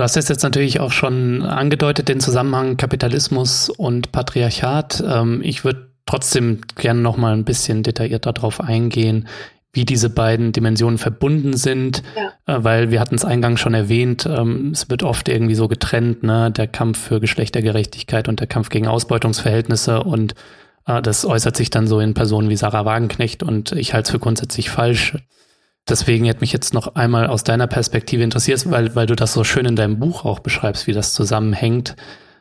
Du hast jetzt natürlich auch schon angedeutet, den Zusammenhang Kapitalismus und Patriarchat. Ähm, ich würde trotzdem gerne noch mal ein bisschen detaillierter darauf eingehen, wie diese beiden Dimensionen verbunden sind, ja. Äh, weil wir hatten es eingangs schon erwähnt, ähm, es wird oft irgendwie so getrennt, ne, der Kampf für Geschlechtergerechtigkeit und der Kampf gegen Ausbeutungsverhältnisse und äh, das äußert sich dann so in Personen wie Sarah Wagenknecht und ich halte es für grundsätzlich falsch. Deswegen hätte mich jetzt noch einmal aus deiner Perspektive interessiert, weil, weil du das so schön in deinem Buch auch beschreibst, wie das zusammenhängt,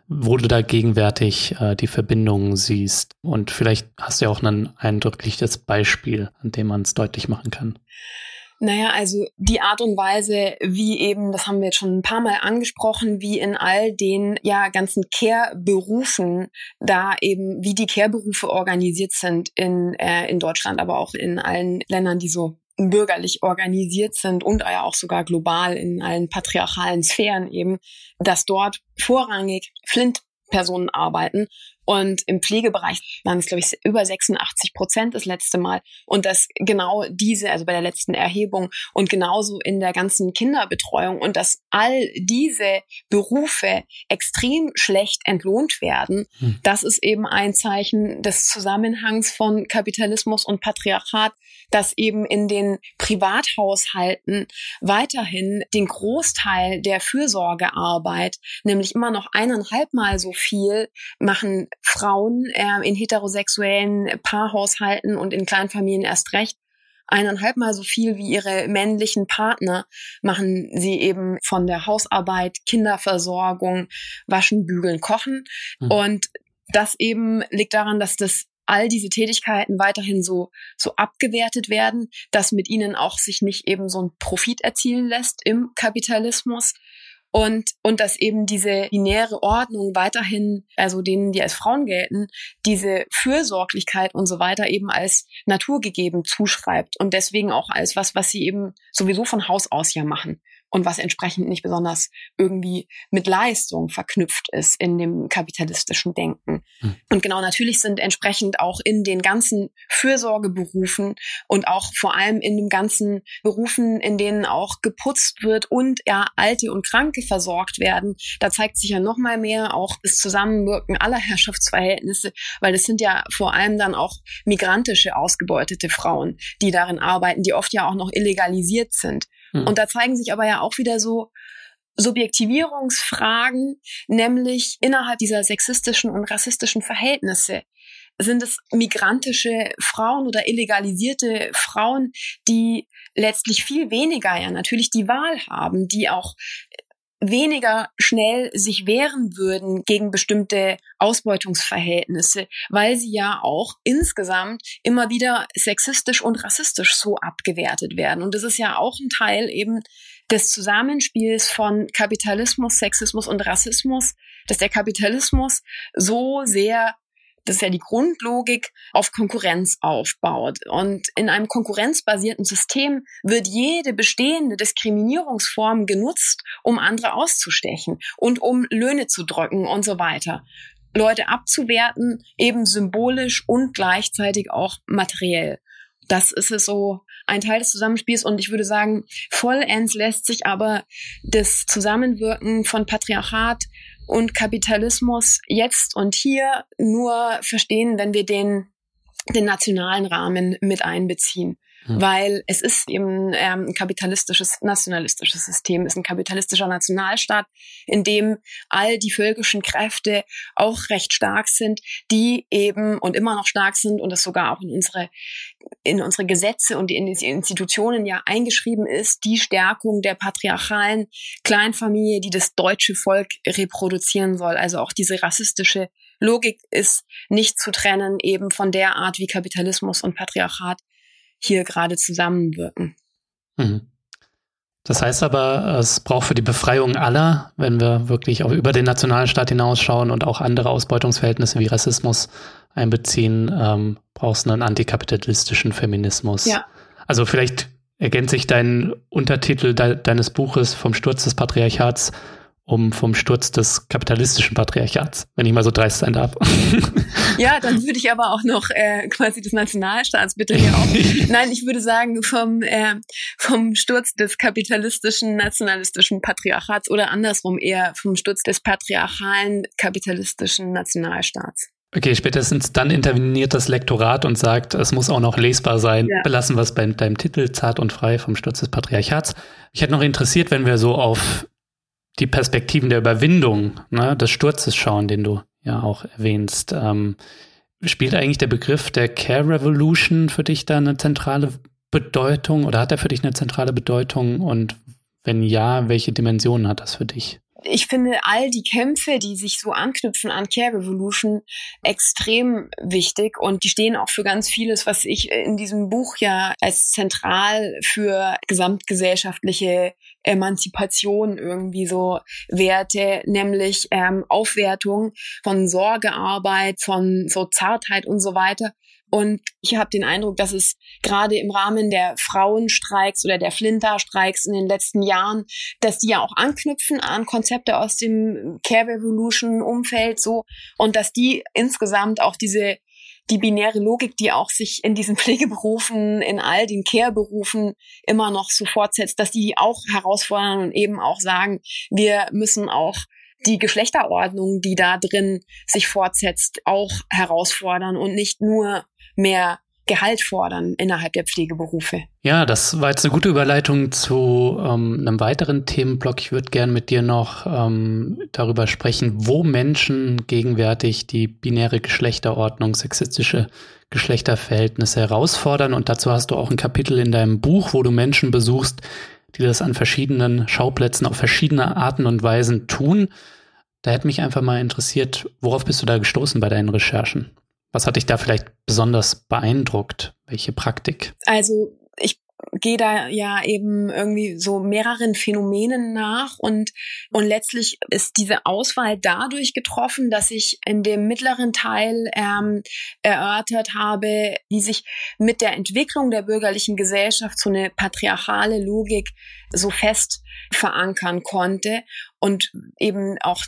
wo du da gegenwärtig äh, die Verbindungen siehst. Und vielleicht hast du ja auch ein eindrückliches Beispiel, an dem man es deutlich machen kann. Naja, also die Art und Weise, wie eben, das haben wir jetzt schon ein paar Mal angesprochen, wie in all den ja ganzen Care-Berufen da eben, wie die Care-Berufe organisiert sind in, äh, in Deutschland, aber auch in allen Ländern, die so bürgerlich organisiert sind und ja auch sogar global in allen patriarchalen Sphären eben, dass dort vorrangig Flint-Personen arbeiten und im Pflegebereich waren es, glaube ich, über 86 Prozent das letzte Mal. Und dass genau diese, also bei der letzten Erhebung und genauso in der ganzen Kinderbetreuung und dass all diese Berufe extrem schlecht entlohnt werden, hm. das ist eben ein Zeichen des Zusammenhangs von Kapitalismus und Patriarchat, dass eben in den Privathaushalten weiterhin den Großteil der Fürsorgearbeit, nämlich immer noch eineinhalb Mal so viel machen Frauen äh, in heterosexuellen Paarhaushalten und in Kleinfamilien erst recht eineinhalb Mal so viel wie ihre männlichen Partner machen sie eben von der Hausarbeit, Kinderversorgung, Waschen, Bügeln, Kochen. Mhm. Und das eben liegt daran, dass das all diese Tätigkeiten weiterhin so, so abgewertet werden, dass mit ihnen auch sich nicht eben so ein Profit erzielen lässt im Kapitalismus, und, und dass eben diese binäre Ordnung weiterhin, also denen, die als Frauen gelten, diese Fürsorglichkeit und so weiter eben als naturgegeben zuschreibt und deswegen auch als was, was sie eben sowieso von Haus aus ja machen und was entsprechend nicht besonders irgendwie mit Leistung verknüpft ist in dem kapitalistischen Denken. Hm. Und genau natürlich sind entsprechend auch in den ganzen Fürsorgeberufen und auch vor allem in den ganzen Berufen, in denen auch geputzt wird und ja Alte und Kranke versorgt werden, da zeigt sich ja noch mal mehr auch das Zusammenwirken aller Herrschaftsverhältnisse, weil das sind ja vor allem dann auch migrantische ausgebeutete Frauen, die darin arbeiten, die oft ja auch noch illegalisiert sind. Hm. Und da zeigen sich aber ja auch wieder so Subjektivierungsfragen, nämlich innerhalb dieser sexistischen und rassistischen Verhältnisse sind es migrantische Frauen oder illegalisierte Frauen, die letztlich viel weniger ja natürlich die Wahl haben, die auch weniger schnell sich wehren würden gegen bestimmte Ausbeutungsverhältnisse, weil sie ja auch insgesamt immer wieder sexistisch und rassistisch so abgewertet werden. Und das ist ja auch ein Teil eben des Zusammenspiels von Kapitalismus, Sexismus und Rassismus, dass der Kapitalismus so sehr das ist ja die Grundlogik, auf Konkurrenz aufbaut. Und in einem konkurrenzbasierten System wird jede bestehende Diskriminierungsform genutzt, um andere auszustechen und um Löhne zu drücken und so weiter. Leute abzuwerten, eben symbolisch und gleichzeitig auch materiell. Das ist es so ein Teil des Zusammenspiels und ich würde sagen, vollends lässt sich aber das Zusammenwirken von Patriarchat und Kapitalismus jetzt und hier nur verstehen, wenn wir den, den nationalen Rahmen mit einbeziehen. Weil es ist eben ähm, ein kapitalistisches, nationalistisches System, ist ein kapitalistischer Nationalstaat, in dem all die völkischen Kräfte auch recht stark sind, die eben und immer noch stark sind und es sogar auch in unsere, in unsere Gesetze und in die Institutionen ja eingeschrieben ist, die Stärkung der patriarchalen Kleinfamilie, die das deutsche Volk reproduzieren soll. Also auch diese rassistische Logik ist nicht zu trennen eben von der Art, wie Kapitalismus und Patriarchat hier gerade zusammenwirken. Mhm. Das heißt aber, es braucht für die Befreiung aller, wenn wir wirklich auch über den Nationalstaat hinausschauen und auch andere Ausbeutungsverhältnisse wie Rassismus einbeziehen, ähm, brauchst du einen antikapitalistischen Feminismus. Ja. Also vielleicht ergänzt sich dein Untertitel de deines Buches vom Sturz des Patriarchats um vom Sturz des kapitalistischen Patriarchats, wenn ich mal so dreist sein darf. Ja, dann würde ich aber auch noch äh, quasi des Nationalstaats bitte hier auch. Nein, ich würde sagen vom äh, vom Sturz des kapitalistischen nationalistischen Patriarchats oder andersrum eher vom Sturz des patriarchalen kapitalistischen Nationalstaats. Okay, spätestens dann interveniert das Lektorat und sagt, es muss auch noch lesbar sein. Ja. Belassen wir es bei deinem Titel Zart und frei vom Sturz des Patriarchats. Ich hätte noch interessiert, wenn wir so auf die Perspektiven der Überwindung, ne, des Sturzes schauen, den du ja auch erwähnst. Ähm, spielt eigentlich der Begriff der Care Revolution für dich da eine zentrale Bedeutung oder hat er für dich eine zentrale Bedeutung? Und wenn ja, welche Dimensionen hat das für dich? Ich finde all die Kämpfe, die sich so anknüpfen an Care Revolution, extrem wichtig und die stehen auch für ganz vieles, was ich in diesem Buch ja als zentral für gesamtgesellschaftliche Emanzipation irgendwie so werte, nämlich ähm, Aufwertung von Sorgearbeit, von so Zartheit und so weiter. Und ich habe den Eindruck, dass es gerade im Rahmen der Frauenstreiks oder der Flinterstreiks in den letzten Jahren, dass die ja auch anknüpfen an Konzepte aus dem Care Revolution Umfeld so. Und dass die insgesamt auch diese die binäre Logik, die auch sich in diesen Pflegeberufen, in all den Care-Berufen immer noch so fortsetzt, dass die auch herausfordern und eben auch sagen, wir müssen auch die Geschlechterordnung, die da drin sich fortsetzt, auch herausfordern und nicht nur mehr Gehalt fordern innerhalb der Pflegeberufe. Ja, das war jetzt eine gute Überleitung zu ähm, einem weiteren Themenblock. Ich würde gern mit dir noch ähm, darüber sprechen, wo Menschen gegenwärtig die binäre Geschlechterordnung, sexistische Geschlechterverhältnisse herausfordern. Und dazu hast du auch ein Kapitel in deinem Buch, wo du Menschen besuchst, die das an verschiedenen Schauplätzen auf verschiedene Arten und Weisen tun. Da hätte mich einfach mal interessiert, worauf bist du da gestoßen bei deinen Recherchen? Was hat dich da vielleicht besonders beeindruckt? Welche Praktik? Also ich gehe da ja eben irgendwie so mehreren Phänomenen nach und, und letztlich ist diese Auswahl dadurch getroffen, dass ich in dem mittleren Teil ähm, erörtert habe, wie sich mit der Entwicklung der bürgerlichen Gesellschaft so eine patriarchale Logik so fest verankern konnte und eben auch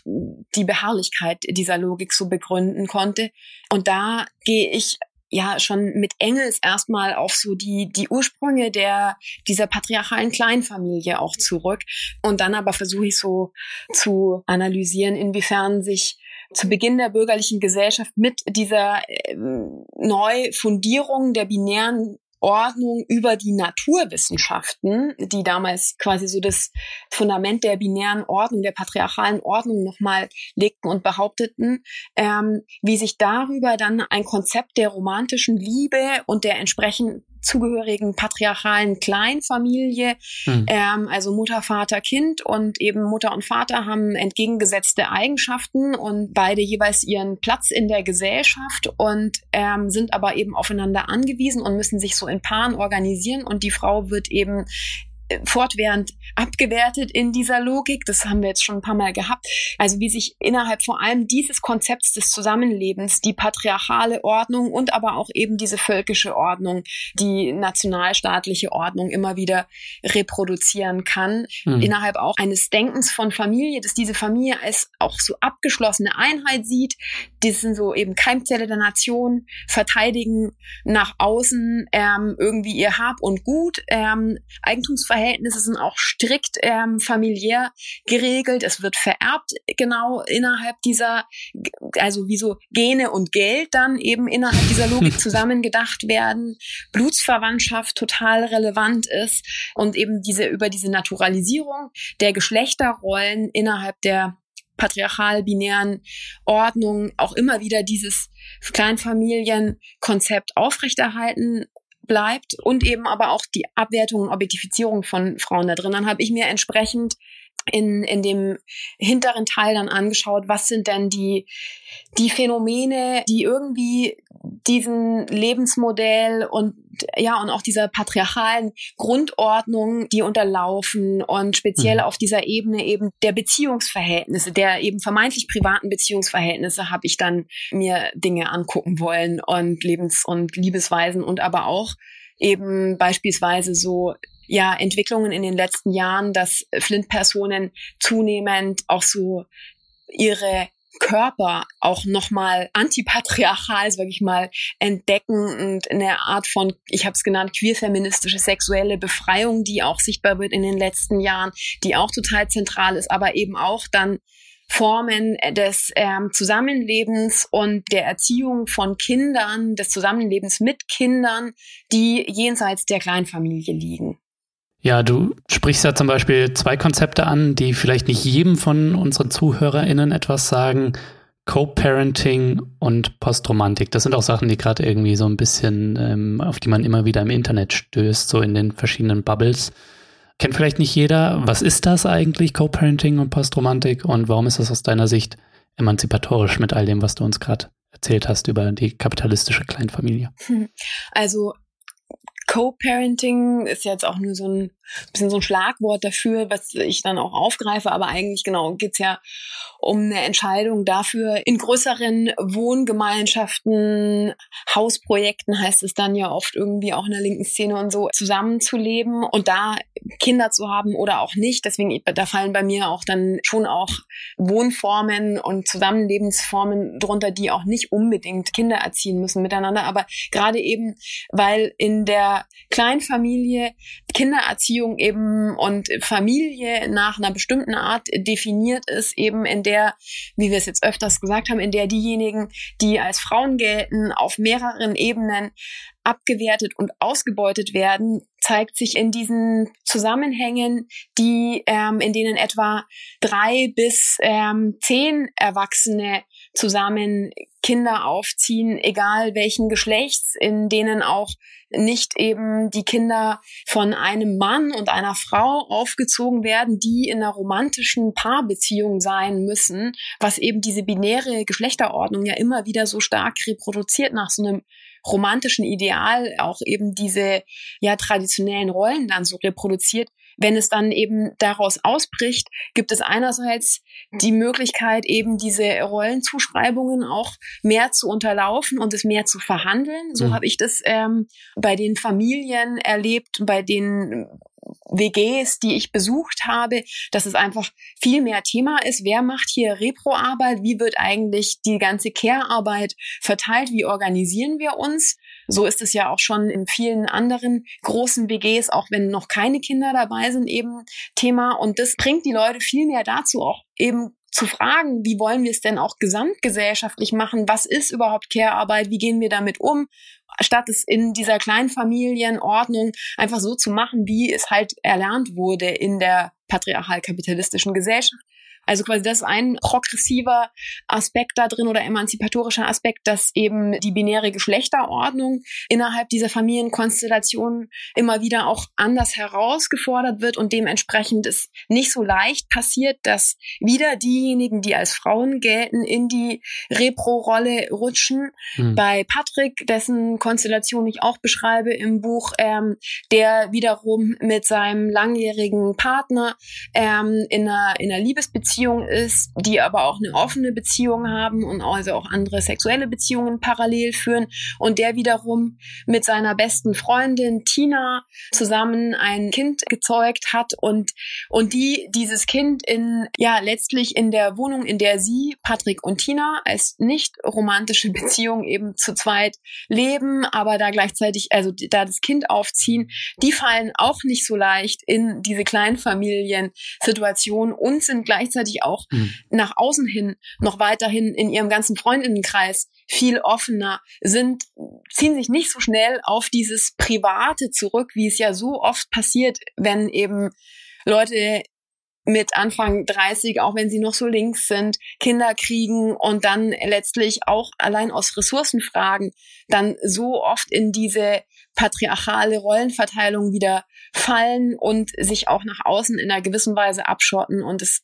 die Beharrlichkeit dieser Logik so begründen konnte. Und da gehe ich ja schon mit Engels erstmal auf so die, die Ursprünge der, dieser patriarchalen Kleinfamilie auch zurück. Und dann aber versuche ich so zu analysieren, inwiefern sich zu Beginn der bürgerlichen Gesellschaft mit dieser äh, Neufundierung der binären Ordnung über die Naturwissenschaften, die damals quasi so das Fundament der binären Ordnung, der patriarchalen Ordnung nochmal legten und behaupteten, ähm, wie sich darüber dann ein Konzept der romantischen Liebe und der entsprechend zugehörigen patriarchalen Kleinfamilie, mhm. ähm, also Mutter, Vater, Kind und eben Mutter und Vater haben entgegengesetzte Eigenschaften und beide jeweils ihren Platz in der Gesellschaft und ähm, sind aber eben aufeinander angewiesen und müssen sich so in Paaren organisieren und die Frau wird eben fortwährend abgewertet in dieser Logik. Das haben wir jetzt schon ein paar Mal gehabt. Also wie sich innerhalb vor allem dieses Konzepts des Zusammenlebens die patriarchale Ordnung und aber auch eben diese völkische Ordnung, die nationalstaatliche Ordnung immer wieder reproduzieren kann. Mhm. Innerhalb auch eines Denkens von Familie, dass diese Familie als auch so abgeschlossene Einheit sieht. Die sind so eben Keimzelle der Nation, verteidigen nach außen ähm, irgendwie ihr Hab und Gut, ähm, Eigentumsverhältnisse Verhältnisse sind auch strikt ähm, familiär geregelt. Es wird vererbt genau innerhalb dieser, also wie so Gene und Geld dann eben innerhalb dieser Logik zusammengedacht werden. Blutsverwandtschaft total relevant ist und eben diese über diese Naturalisierung der Geschlechterrollen innerhalb der patriarchal-binären Ordnung auch immer wieder dieses Kleinfamilienkonzept aufrechterhalten bleibt und eben aber auch die Abwertung und Objektifizierung von Frauen da drin. Dann habe ich mir entsprechend in, in dem hinteren Teil dann angeschaut, was sind denn die, die Phänomene, die irgendwie diesen Lebensmodell und ja und auch dieser patriarchalen Grundordnung, die unterlaufen und speziell mhm. auf dieser Ebene eben der Beziehungsverhältnisse, der eben vermeintlich privaten Beziehungsverhältnisse habe ich dann mir Dinge angucken wollen und Lebens- und Liebesweisen und aber auch eben beispielsweise so ja Entwicklungen in den letzten Jahren, dass Flint-Personen zunehmend auch so ihre Körper auch nochmal antipatriarchal, sag ich mal, entdecken und eine Art von, ich habe es genannt, queerfeministische sexuelle Befreiung, die auch sichtbar wird in den letzten Jahren, die auch total zentral ist, aber eben auch dann Formen des ähm, Zusammenlebens und der Erziehung von Kindern, des Zusammenlebens mit Kindern, die jenseits der Kleinfamilie liegen. Ja, du sprichst ja zum Beispiel zwei Konzepte an, die vielleicht nicht jedem von unseren ZuhörerInnen etwas sagen. Co-Parenting und Postromantik. Das sind auch Sachen, die gerade irgendwie so ein bisschen, ähm, auf die man immer wieder im Internet stößt, so in den verschiedenen Bubbles. Kennt vielleicht nicht jeder. Was ist das eigentlich, Co-Parenting und Postromantik? Und warum ist das aus deiner Sicht emanzipatorisch mit all dem, was du uns gerade erzählt hast über die kapitalistische Kleinfamilie? Also Co-Parenting ist jetzt auch nur so ein bisschen so ein Schlagwort dafür, was ich dann auch aufgreife, aber eigentlich genau geht's ja um eine Entscheidung dafür, in größeren Wohngemeinschaften, Hausprojekten heißt es dann ja oft irgendwie auch in der linken Szene und so, zusammenzuleben und da Kinder zu haben oder auch nicht. Deswegen, da fallen bei mir auch dann schon auch Wohnformen und Zusammenlebensformen drunter, die auch nicht unbedingt Kinder erziehen müssen miteinander, aber gerade eben, weil in der Kleinfamilie Kindererziehung eben und Familie nach einer bestimmten Art definiert ist, eben in der, wie wir es jetzt öfters gesagt haben, in der diejenigen, die als Frauen gelten, auf mehreren Ebenen abgewertet und ausgebeutet werden, zeigt sich in diesen Zusammenhängen, die ähm, in denen etwa drei bis ähm, zehn Erwachsene zusammen Kinder aufziehen, egal welchen Geschlechts, in denen auch nicht eben die Kinder von einem Mann und einer Frau aufgezogen werden, die in einer romantischen Paarbeziehung sein müssen, was eben diese binäre Geschlechterordnung ja immer wieder so stark reproduziert nach so einem romantischen Ideal auch eben diese ja traditionellen Rollen dann so reproduziert. Wenn es dann eben daraus ausbricht, gibt es einerseits die Möglichkeit, eben diese Rollenzuschreibungen auch mehr zu unterlaufen und es mehr zu verhandeln. So mhm. habe ich das ähm, bei den Familien erlebt, bei den WGs, die ich besucht habe, dass es einfach viel mehr Thema ist. Wer macht hier Reproarbeit? Wie wird eigentlich die ganze Care-Arbeit verteilt? Wie organisieren wir uns? So ist es ja auch schon in vielen anderen großen WGs, auch wenn noch keine Kinder dabei sind, eben Thema. Und das bringt die Leute viel mehr dazu, auch eben zu fragen, wie wollen wir es denn auch gesamtgesellschaftlich machen? Was ist überhaupt Care-Arbeit? Wie gehen wir damit um? Statt es in dieser Kleinfamilienordnung einfach so zu machen, wie es halt erlernt wurde in der patriarchal-kapitalistischen Gesellschaft. Also quasi das ist ein progressiver Aspekt da drin oder emanzipatorischer Aspekt, dass eben die binäre Geschlechterordnung innerhalb dieser Familienkonstellation immer wieder auch anders herausgefordert wird und dementsprechend es nicht so leicht passiert, dass wieder diejenigen, die als Frauen gelten, in die Repro-Rolle rutschen. Hm. Bei Patrick, dessen Konstellation ich auch beschreibe im Buch, ähm, der wiederum mit seinem langjährigen Partner ähm, in einer, in einer Liebesbeziehung Beziehung ist, die aber auch eine offene Beziehung haben und also auch andere sexuelle Beziehungen parallel führen und der wiederum mit seiner besten Freundin Tina zusammen ein Kind gezeugt hat und und die dieses Kind in ja letztlich in der Wohnung, in der sie Patrick und Tina als nicht romantische Beziehung eben zu zweit leben, aber da gleichzeitig also da das Kind aufziehen, die fallen auch nicht so leicht in diese Kleinfamilien-Situation und sind gleichzeitig gleichzeitig auch mhm. nach außen hin noch weiterhin in ihrem ganzen Freundinnenkreis viel offener sind, ziehen sich nicht so schnell auf dieses Private zurück, wie es ja so oft passiert, wenn eben Leute mit Anfang 30, auch wenn sie noch so links sind, Kinder kriegen und dann letztlich auch allein aus Ressourcenfragen dann so oft in diese patriarchale Rollenverteilung wieder fallen und sich auch nach außen in einer gewissen Weise abschotten und es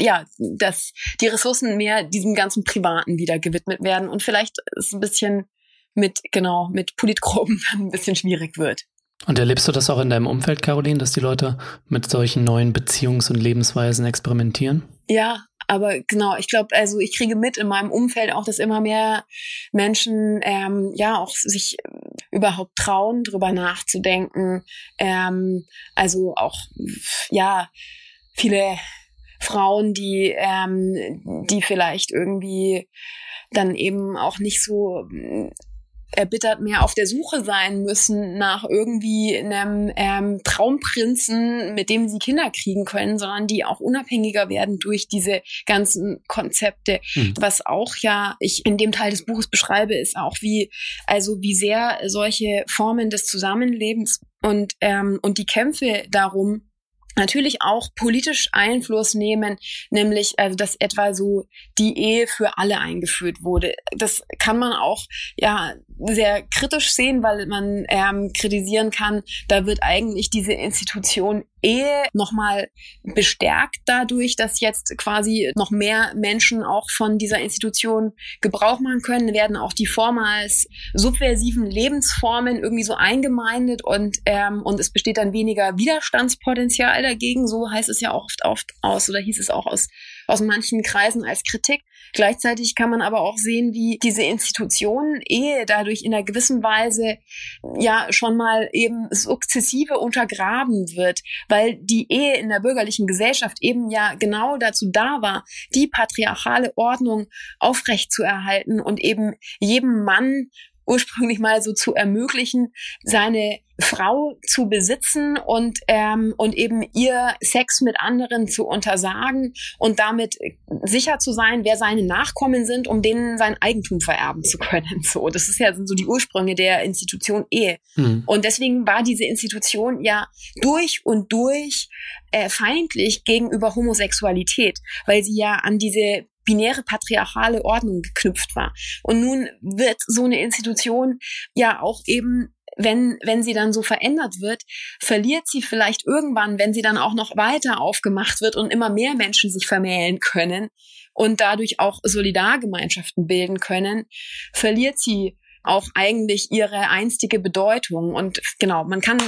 ja, dass die Ressourcen mehr diesem ganzen Privaten wieder gewidmet werden und vielleicht ist ein bisschen mit, genau, mit Politgruppen dann ein bisschen schwierig wird. Und erlebst du das auch in deinem Umfeld, Caroline, dass die Leute mit solchen neuen Beziehungs- und Lebensweisen experimentieren? Ja, aber genau, ich glaube, also ich kriege mit in meinem Umfeld auch, dass immer mehr Menschen ähm, ja auch sich überhaupt trauen, drüber nachzudenken. Ähm, also auch ja viele Frauen, die, ähm, die vielleicht irgendwie dann eben auch nicht so äh, erbittert mehr auf der Suche sein müssen nach irgendwie einem ähm, Traumprinzen, mit dem sie Kinder kriegen können, sondern die auch unabhängiger werden durch diese ganzen Konzepte. Mhm. Was auch ja ich in dem Teil des Buches beschreibe, ist auch wie also wie sehr solche Formen des Zusammenlebens und ähm, und die Kämpfe darum natürlich auch politisch Einfluss nehmen, nämlich also dass etwa so die Ehe für alle eingeführt wurde. Das kann man auch ja sehr kritisch sehen, weil man ähm, kritisieren kann, da wird eigentlich diese Institution Ehe nochmal bestärkt dadurch, dass jetzt quasi noch mehr Menschen auch von dieser Institution Gebrauch machen können, werden auch die vormals subversiven Lebensformen irgendwie so eingemeindet und, ähm, und es besteht dann weniger Widerstandspotenzial dagegen. So heißt es ja auch oft, oft aus oder hieß es auch aus, aus manchen Kreisen als Kritik. Gleichzeitig kann man aber auch sehen, wie diese Institutionen Ehe dadurch in einer gewissen Weise ja schon mal eben sukzessive untergraben wird, weil die Ehe in der bürgerlichen Gesellschaft eben ja genau dazu da war, die patriarchale Ordnung aufrechtzuerhalten und eben jedem Mann ursprünglich mal so zu ermöglichen, seine Frau zu besitzen und, ähm, und eben ihr Sex mit anderen zu untersagen und damit sicher zu sein, wer seine Nachkommen sind, um denen sein Eigentum vererben zu können. So, das ist ja so die Ursprünge der Institution Ehe. Mhm. Und deswegen war diese Institution ja durch und durch äh, feindlich gegenüber Homosexualität, weil sie ja an diese binäre patriarchale Ordnung geknüpft war. Und nun wird so eine Institution ja auch eben wenn, wenn sie dann so verändert wird, verliert sie vielleicht irgendwann, wenn sie dann auch noch weiter aufgemacht wird und immer mehr Menschen sich vermählen können und dadurch auch Solidargemeinschaften bilden können, verliert sie auch eigentlich ihre einstige Bedeutung. Und genau, man kann,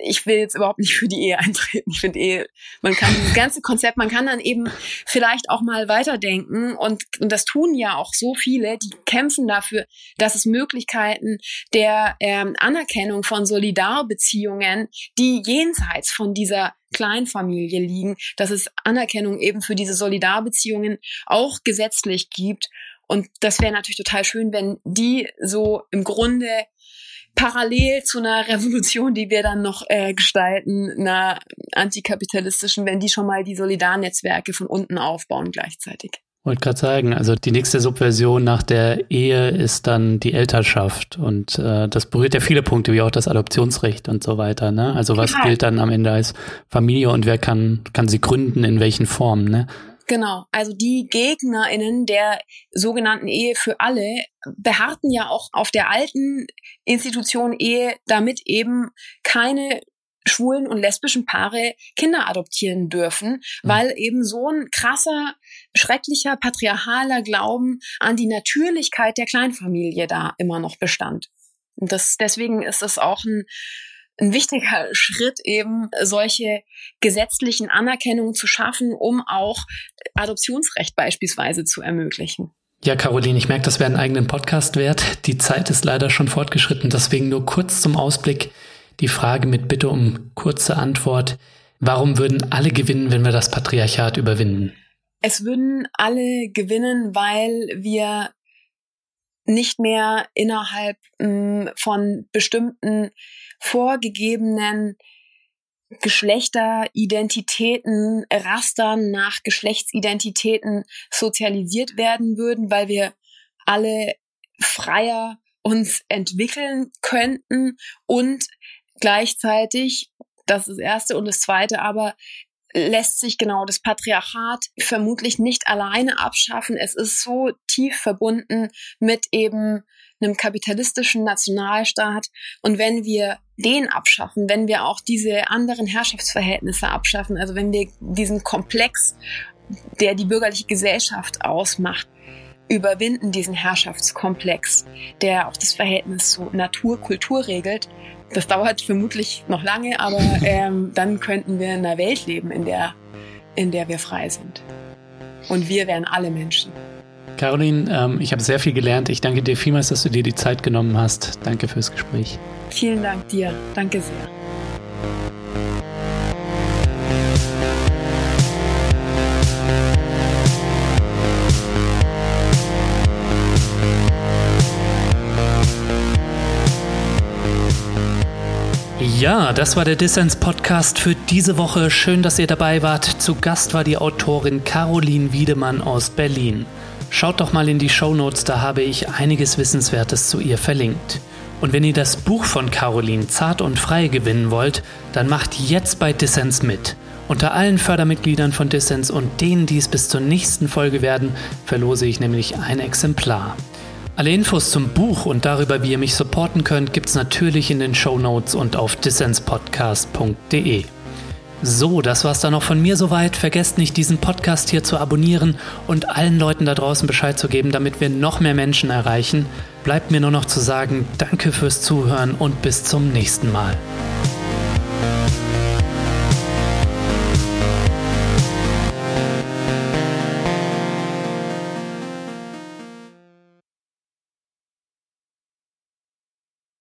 ich will jetzt überhaupt nicht für die Ehe eintreten. Ich finde Ehe, man kann dieses ganze Konzept, man kann dann eben vielleicht auch mal weiterdenken und, und das tun ja auch so viele, die kämpfen dafür, dass es Möglichkeiten der ähm, Anerkennung von Solidarbeziehungen, die jenseits von dieser Kleinfamilie liegen, dass es Anerkennung eben für diese Solidarbeziehungen auch gesetzlich gibt und das wäre natürlich total schön, wenn die so im Grunde parallel zu einer Revolution, die wir dann noch äh, gestalten, einer antikapitalistischen, wenn die schon mal die Solidarnetzwerke von unten aufbauen gleichzeitig. Wollte gerade sagen, also die nächste Subversion nach der Ehe ist dann die Elternschaft und äh, das berührt ja viele Punkte, wie auch das Adoptionsrecht und so weiter. Ne? Also was ja. gilt dann am Ende als Familie und wer kann kann sie gründen, in welchen Formen? Ne? Genau, also die GegnerInnen der sogenannten Ehe für alle beharrten ja auch auf der alten Institution Ehe, damit eben keine schwulen und lesbischen Paare Kinder adoptieren dürfen, mhm. weil eben so ein krasser, schrecklicher, patriarchaler Glauben an die Natürlichkeit der Kleinfamilie da immer noch bestand. Und das, deswegen ist es auch ein ein wichtiger Schritt, eben solche gesetzlichen Anerkennungen zu schaffen, um auch Adoptionsrecht beispielsweise zu ermöglichen. Ja, Caroline, ich merke, das wäre einen eigenen Podcast wert. Die Zeit ist leider schon fortgeschritten, deswegen nur kurz zum Ausblick die Frage mit Bitte um kurze Antwort. Warum würden alle gewinnen, wenn wir das Patriarchat überwinden? Es würden alle gewinnen, weil wir nicht mehr innerhalb mh, hm, von bestimmten vorgegebenen Geschlechteridentitäten, Rastern nach Geschlechtsidentitäten sozialisiert werden würden, weil wir alle freier uns entwickeln könnten und gleichzeitig, das ist das Erste und das Zweite, aber lässt sich genau das Patriarchat vermutlich nicht alleine abschaffen. Es ist so tief verbunden mit eben einem kapitalistischen Nationalstaat. Und wenn wir den abschaffen, wenn wir auch diese anderen Herrschaftsverhältnisse abschaffen, also wenn wir diesen Komplex, der die bürgerliche Gesellschaft ausmacht, überwinden, diesen Herrschaftskomplex, der auch das Verhältnis zu Natur, Kultur regelt, das dauert vermutlich noch lange, aber ähm, dann könnten wir in einer Welt leben, in der, in der wir frei sind. Und wir wären alle Menschen. Caroline, ähm, ich habe sehr viel gelernt. Ich danke dir vielmals, dass du dir die Zeit genommen hast. Danke fürs Gespräch. Vielen Dank dir. Danke sehr. Ja, das war der Dissens Podcast für diese Woche. Schön, dass ihr dabei wart. Zu Gast war die Autorin Caroline Wiedemann aus Berlin. Schaut doch mal in die Show Notes, da habe ich einiges Wissenswertes zu ihr verlinkt. Und wenn ihr das Buch von Caroline Zart und Frei gewinnen wollt, dann macht jetzt bei Dissens mit. Unter allen Fördermitgliedern von Dissens und denen, die es bis zur nächsten Folge werden, verlose ich nämlich ein Exemplar. Alle Infos zum Buch und darüber, wie ihr mich supporten könnt, gibt's natürlich in den Show Notes und auf dissenspodcast.de. So, das war's dann noch von mir soweit. Vergesst nicht, diesen Podcast hier zu abonnieren und allen Leuten da draußen Bescheid zu geben, damit wir noch mehr Menschen erreichen. Bleibt mir nur noch zu sagen, danke fürs Zuhören und bis zum nächsten Mal.